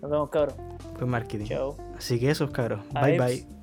Nos vemos, cabros. Fue marketing. Chao. Así que eso, cabros. Bye bye.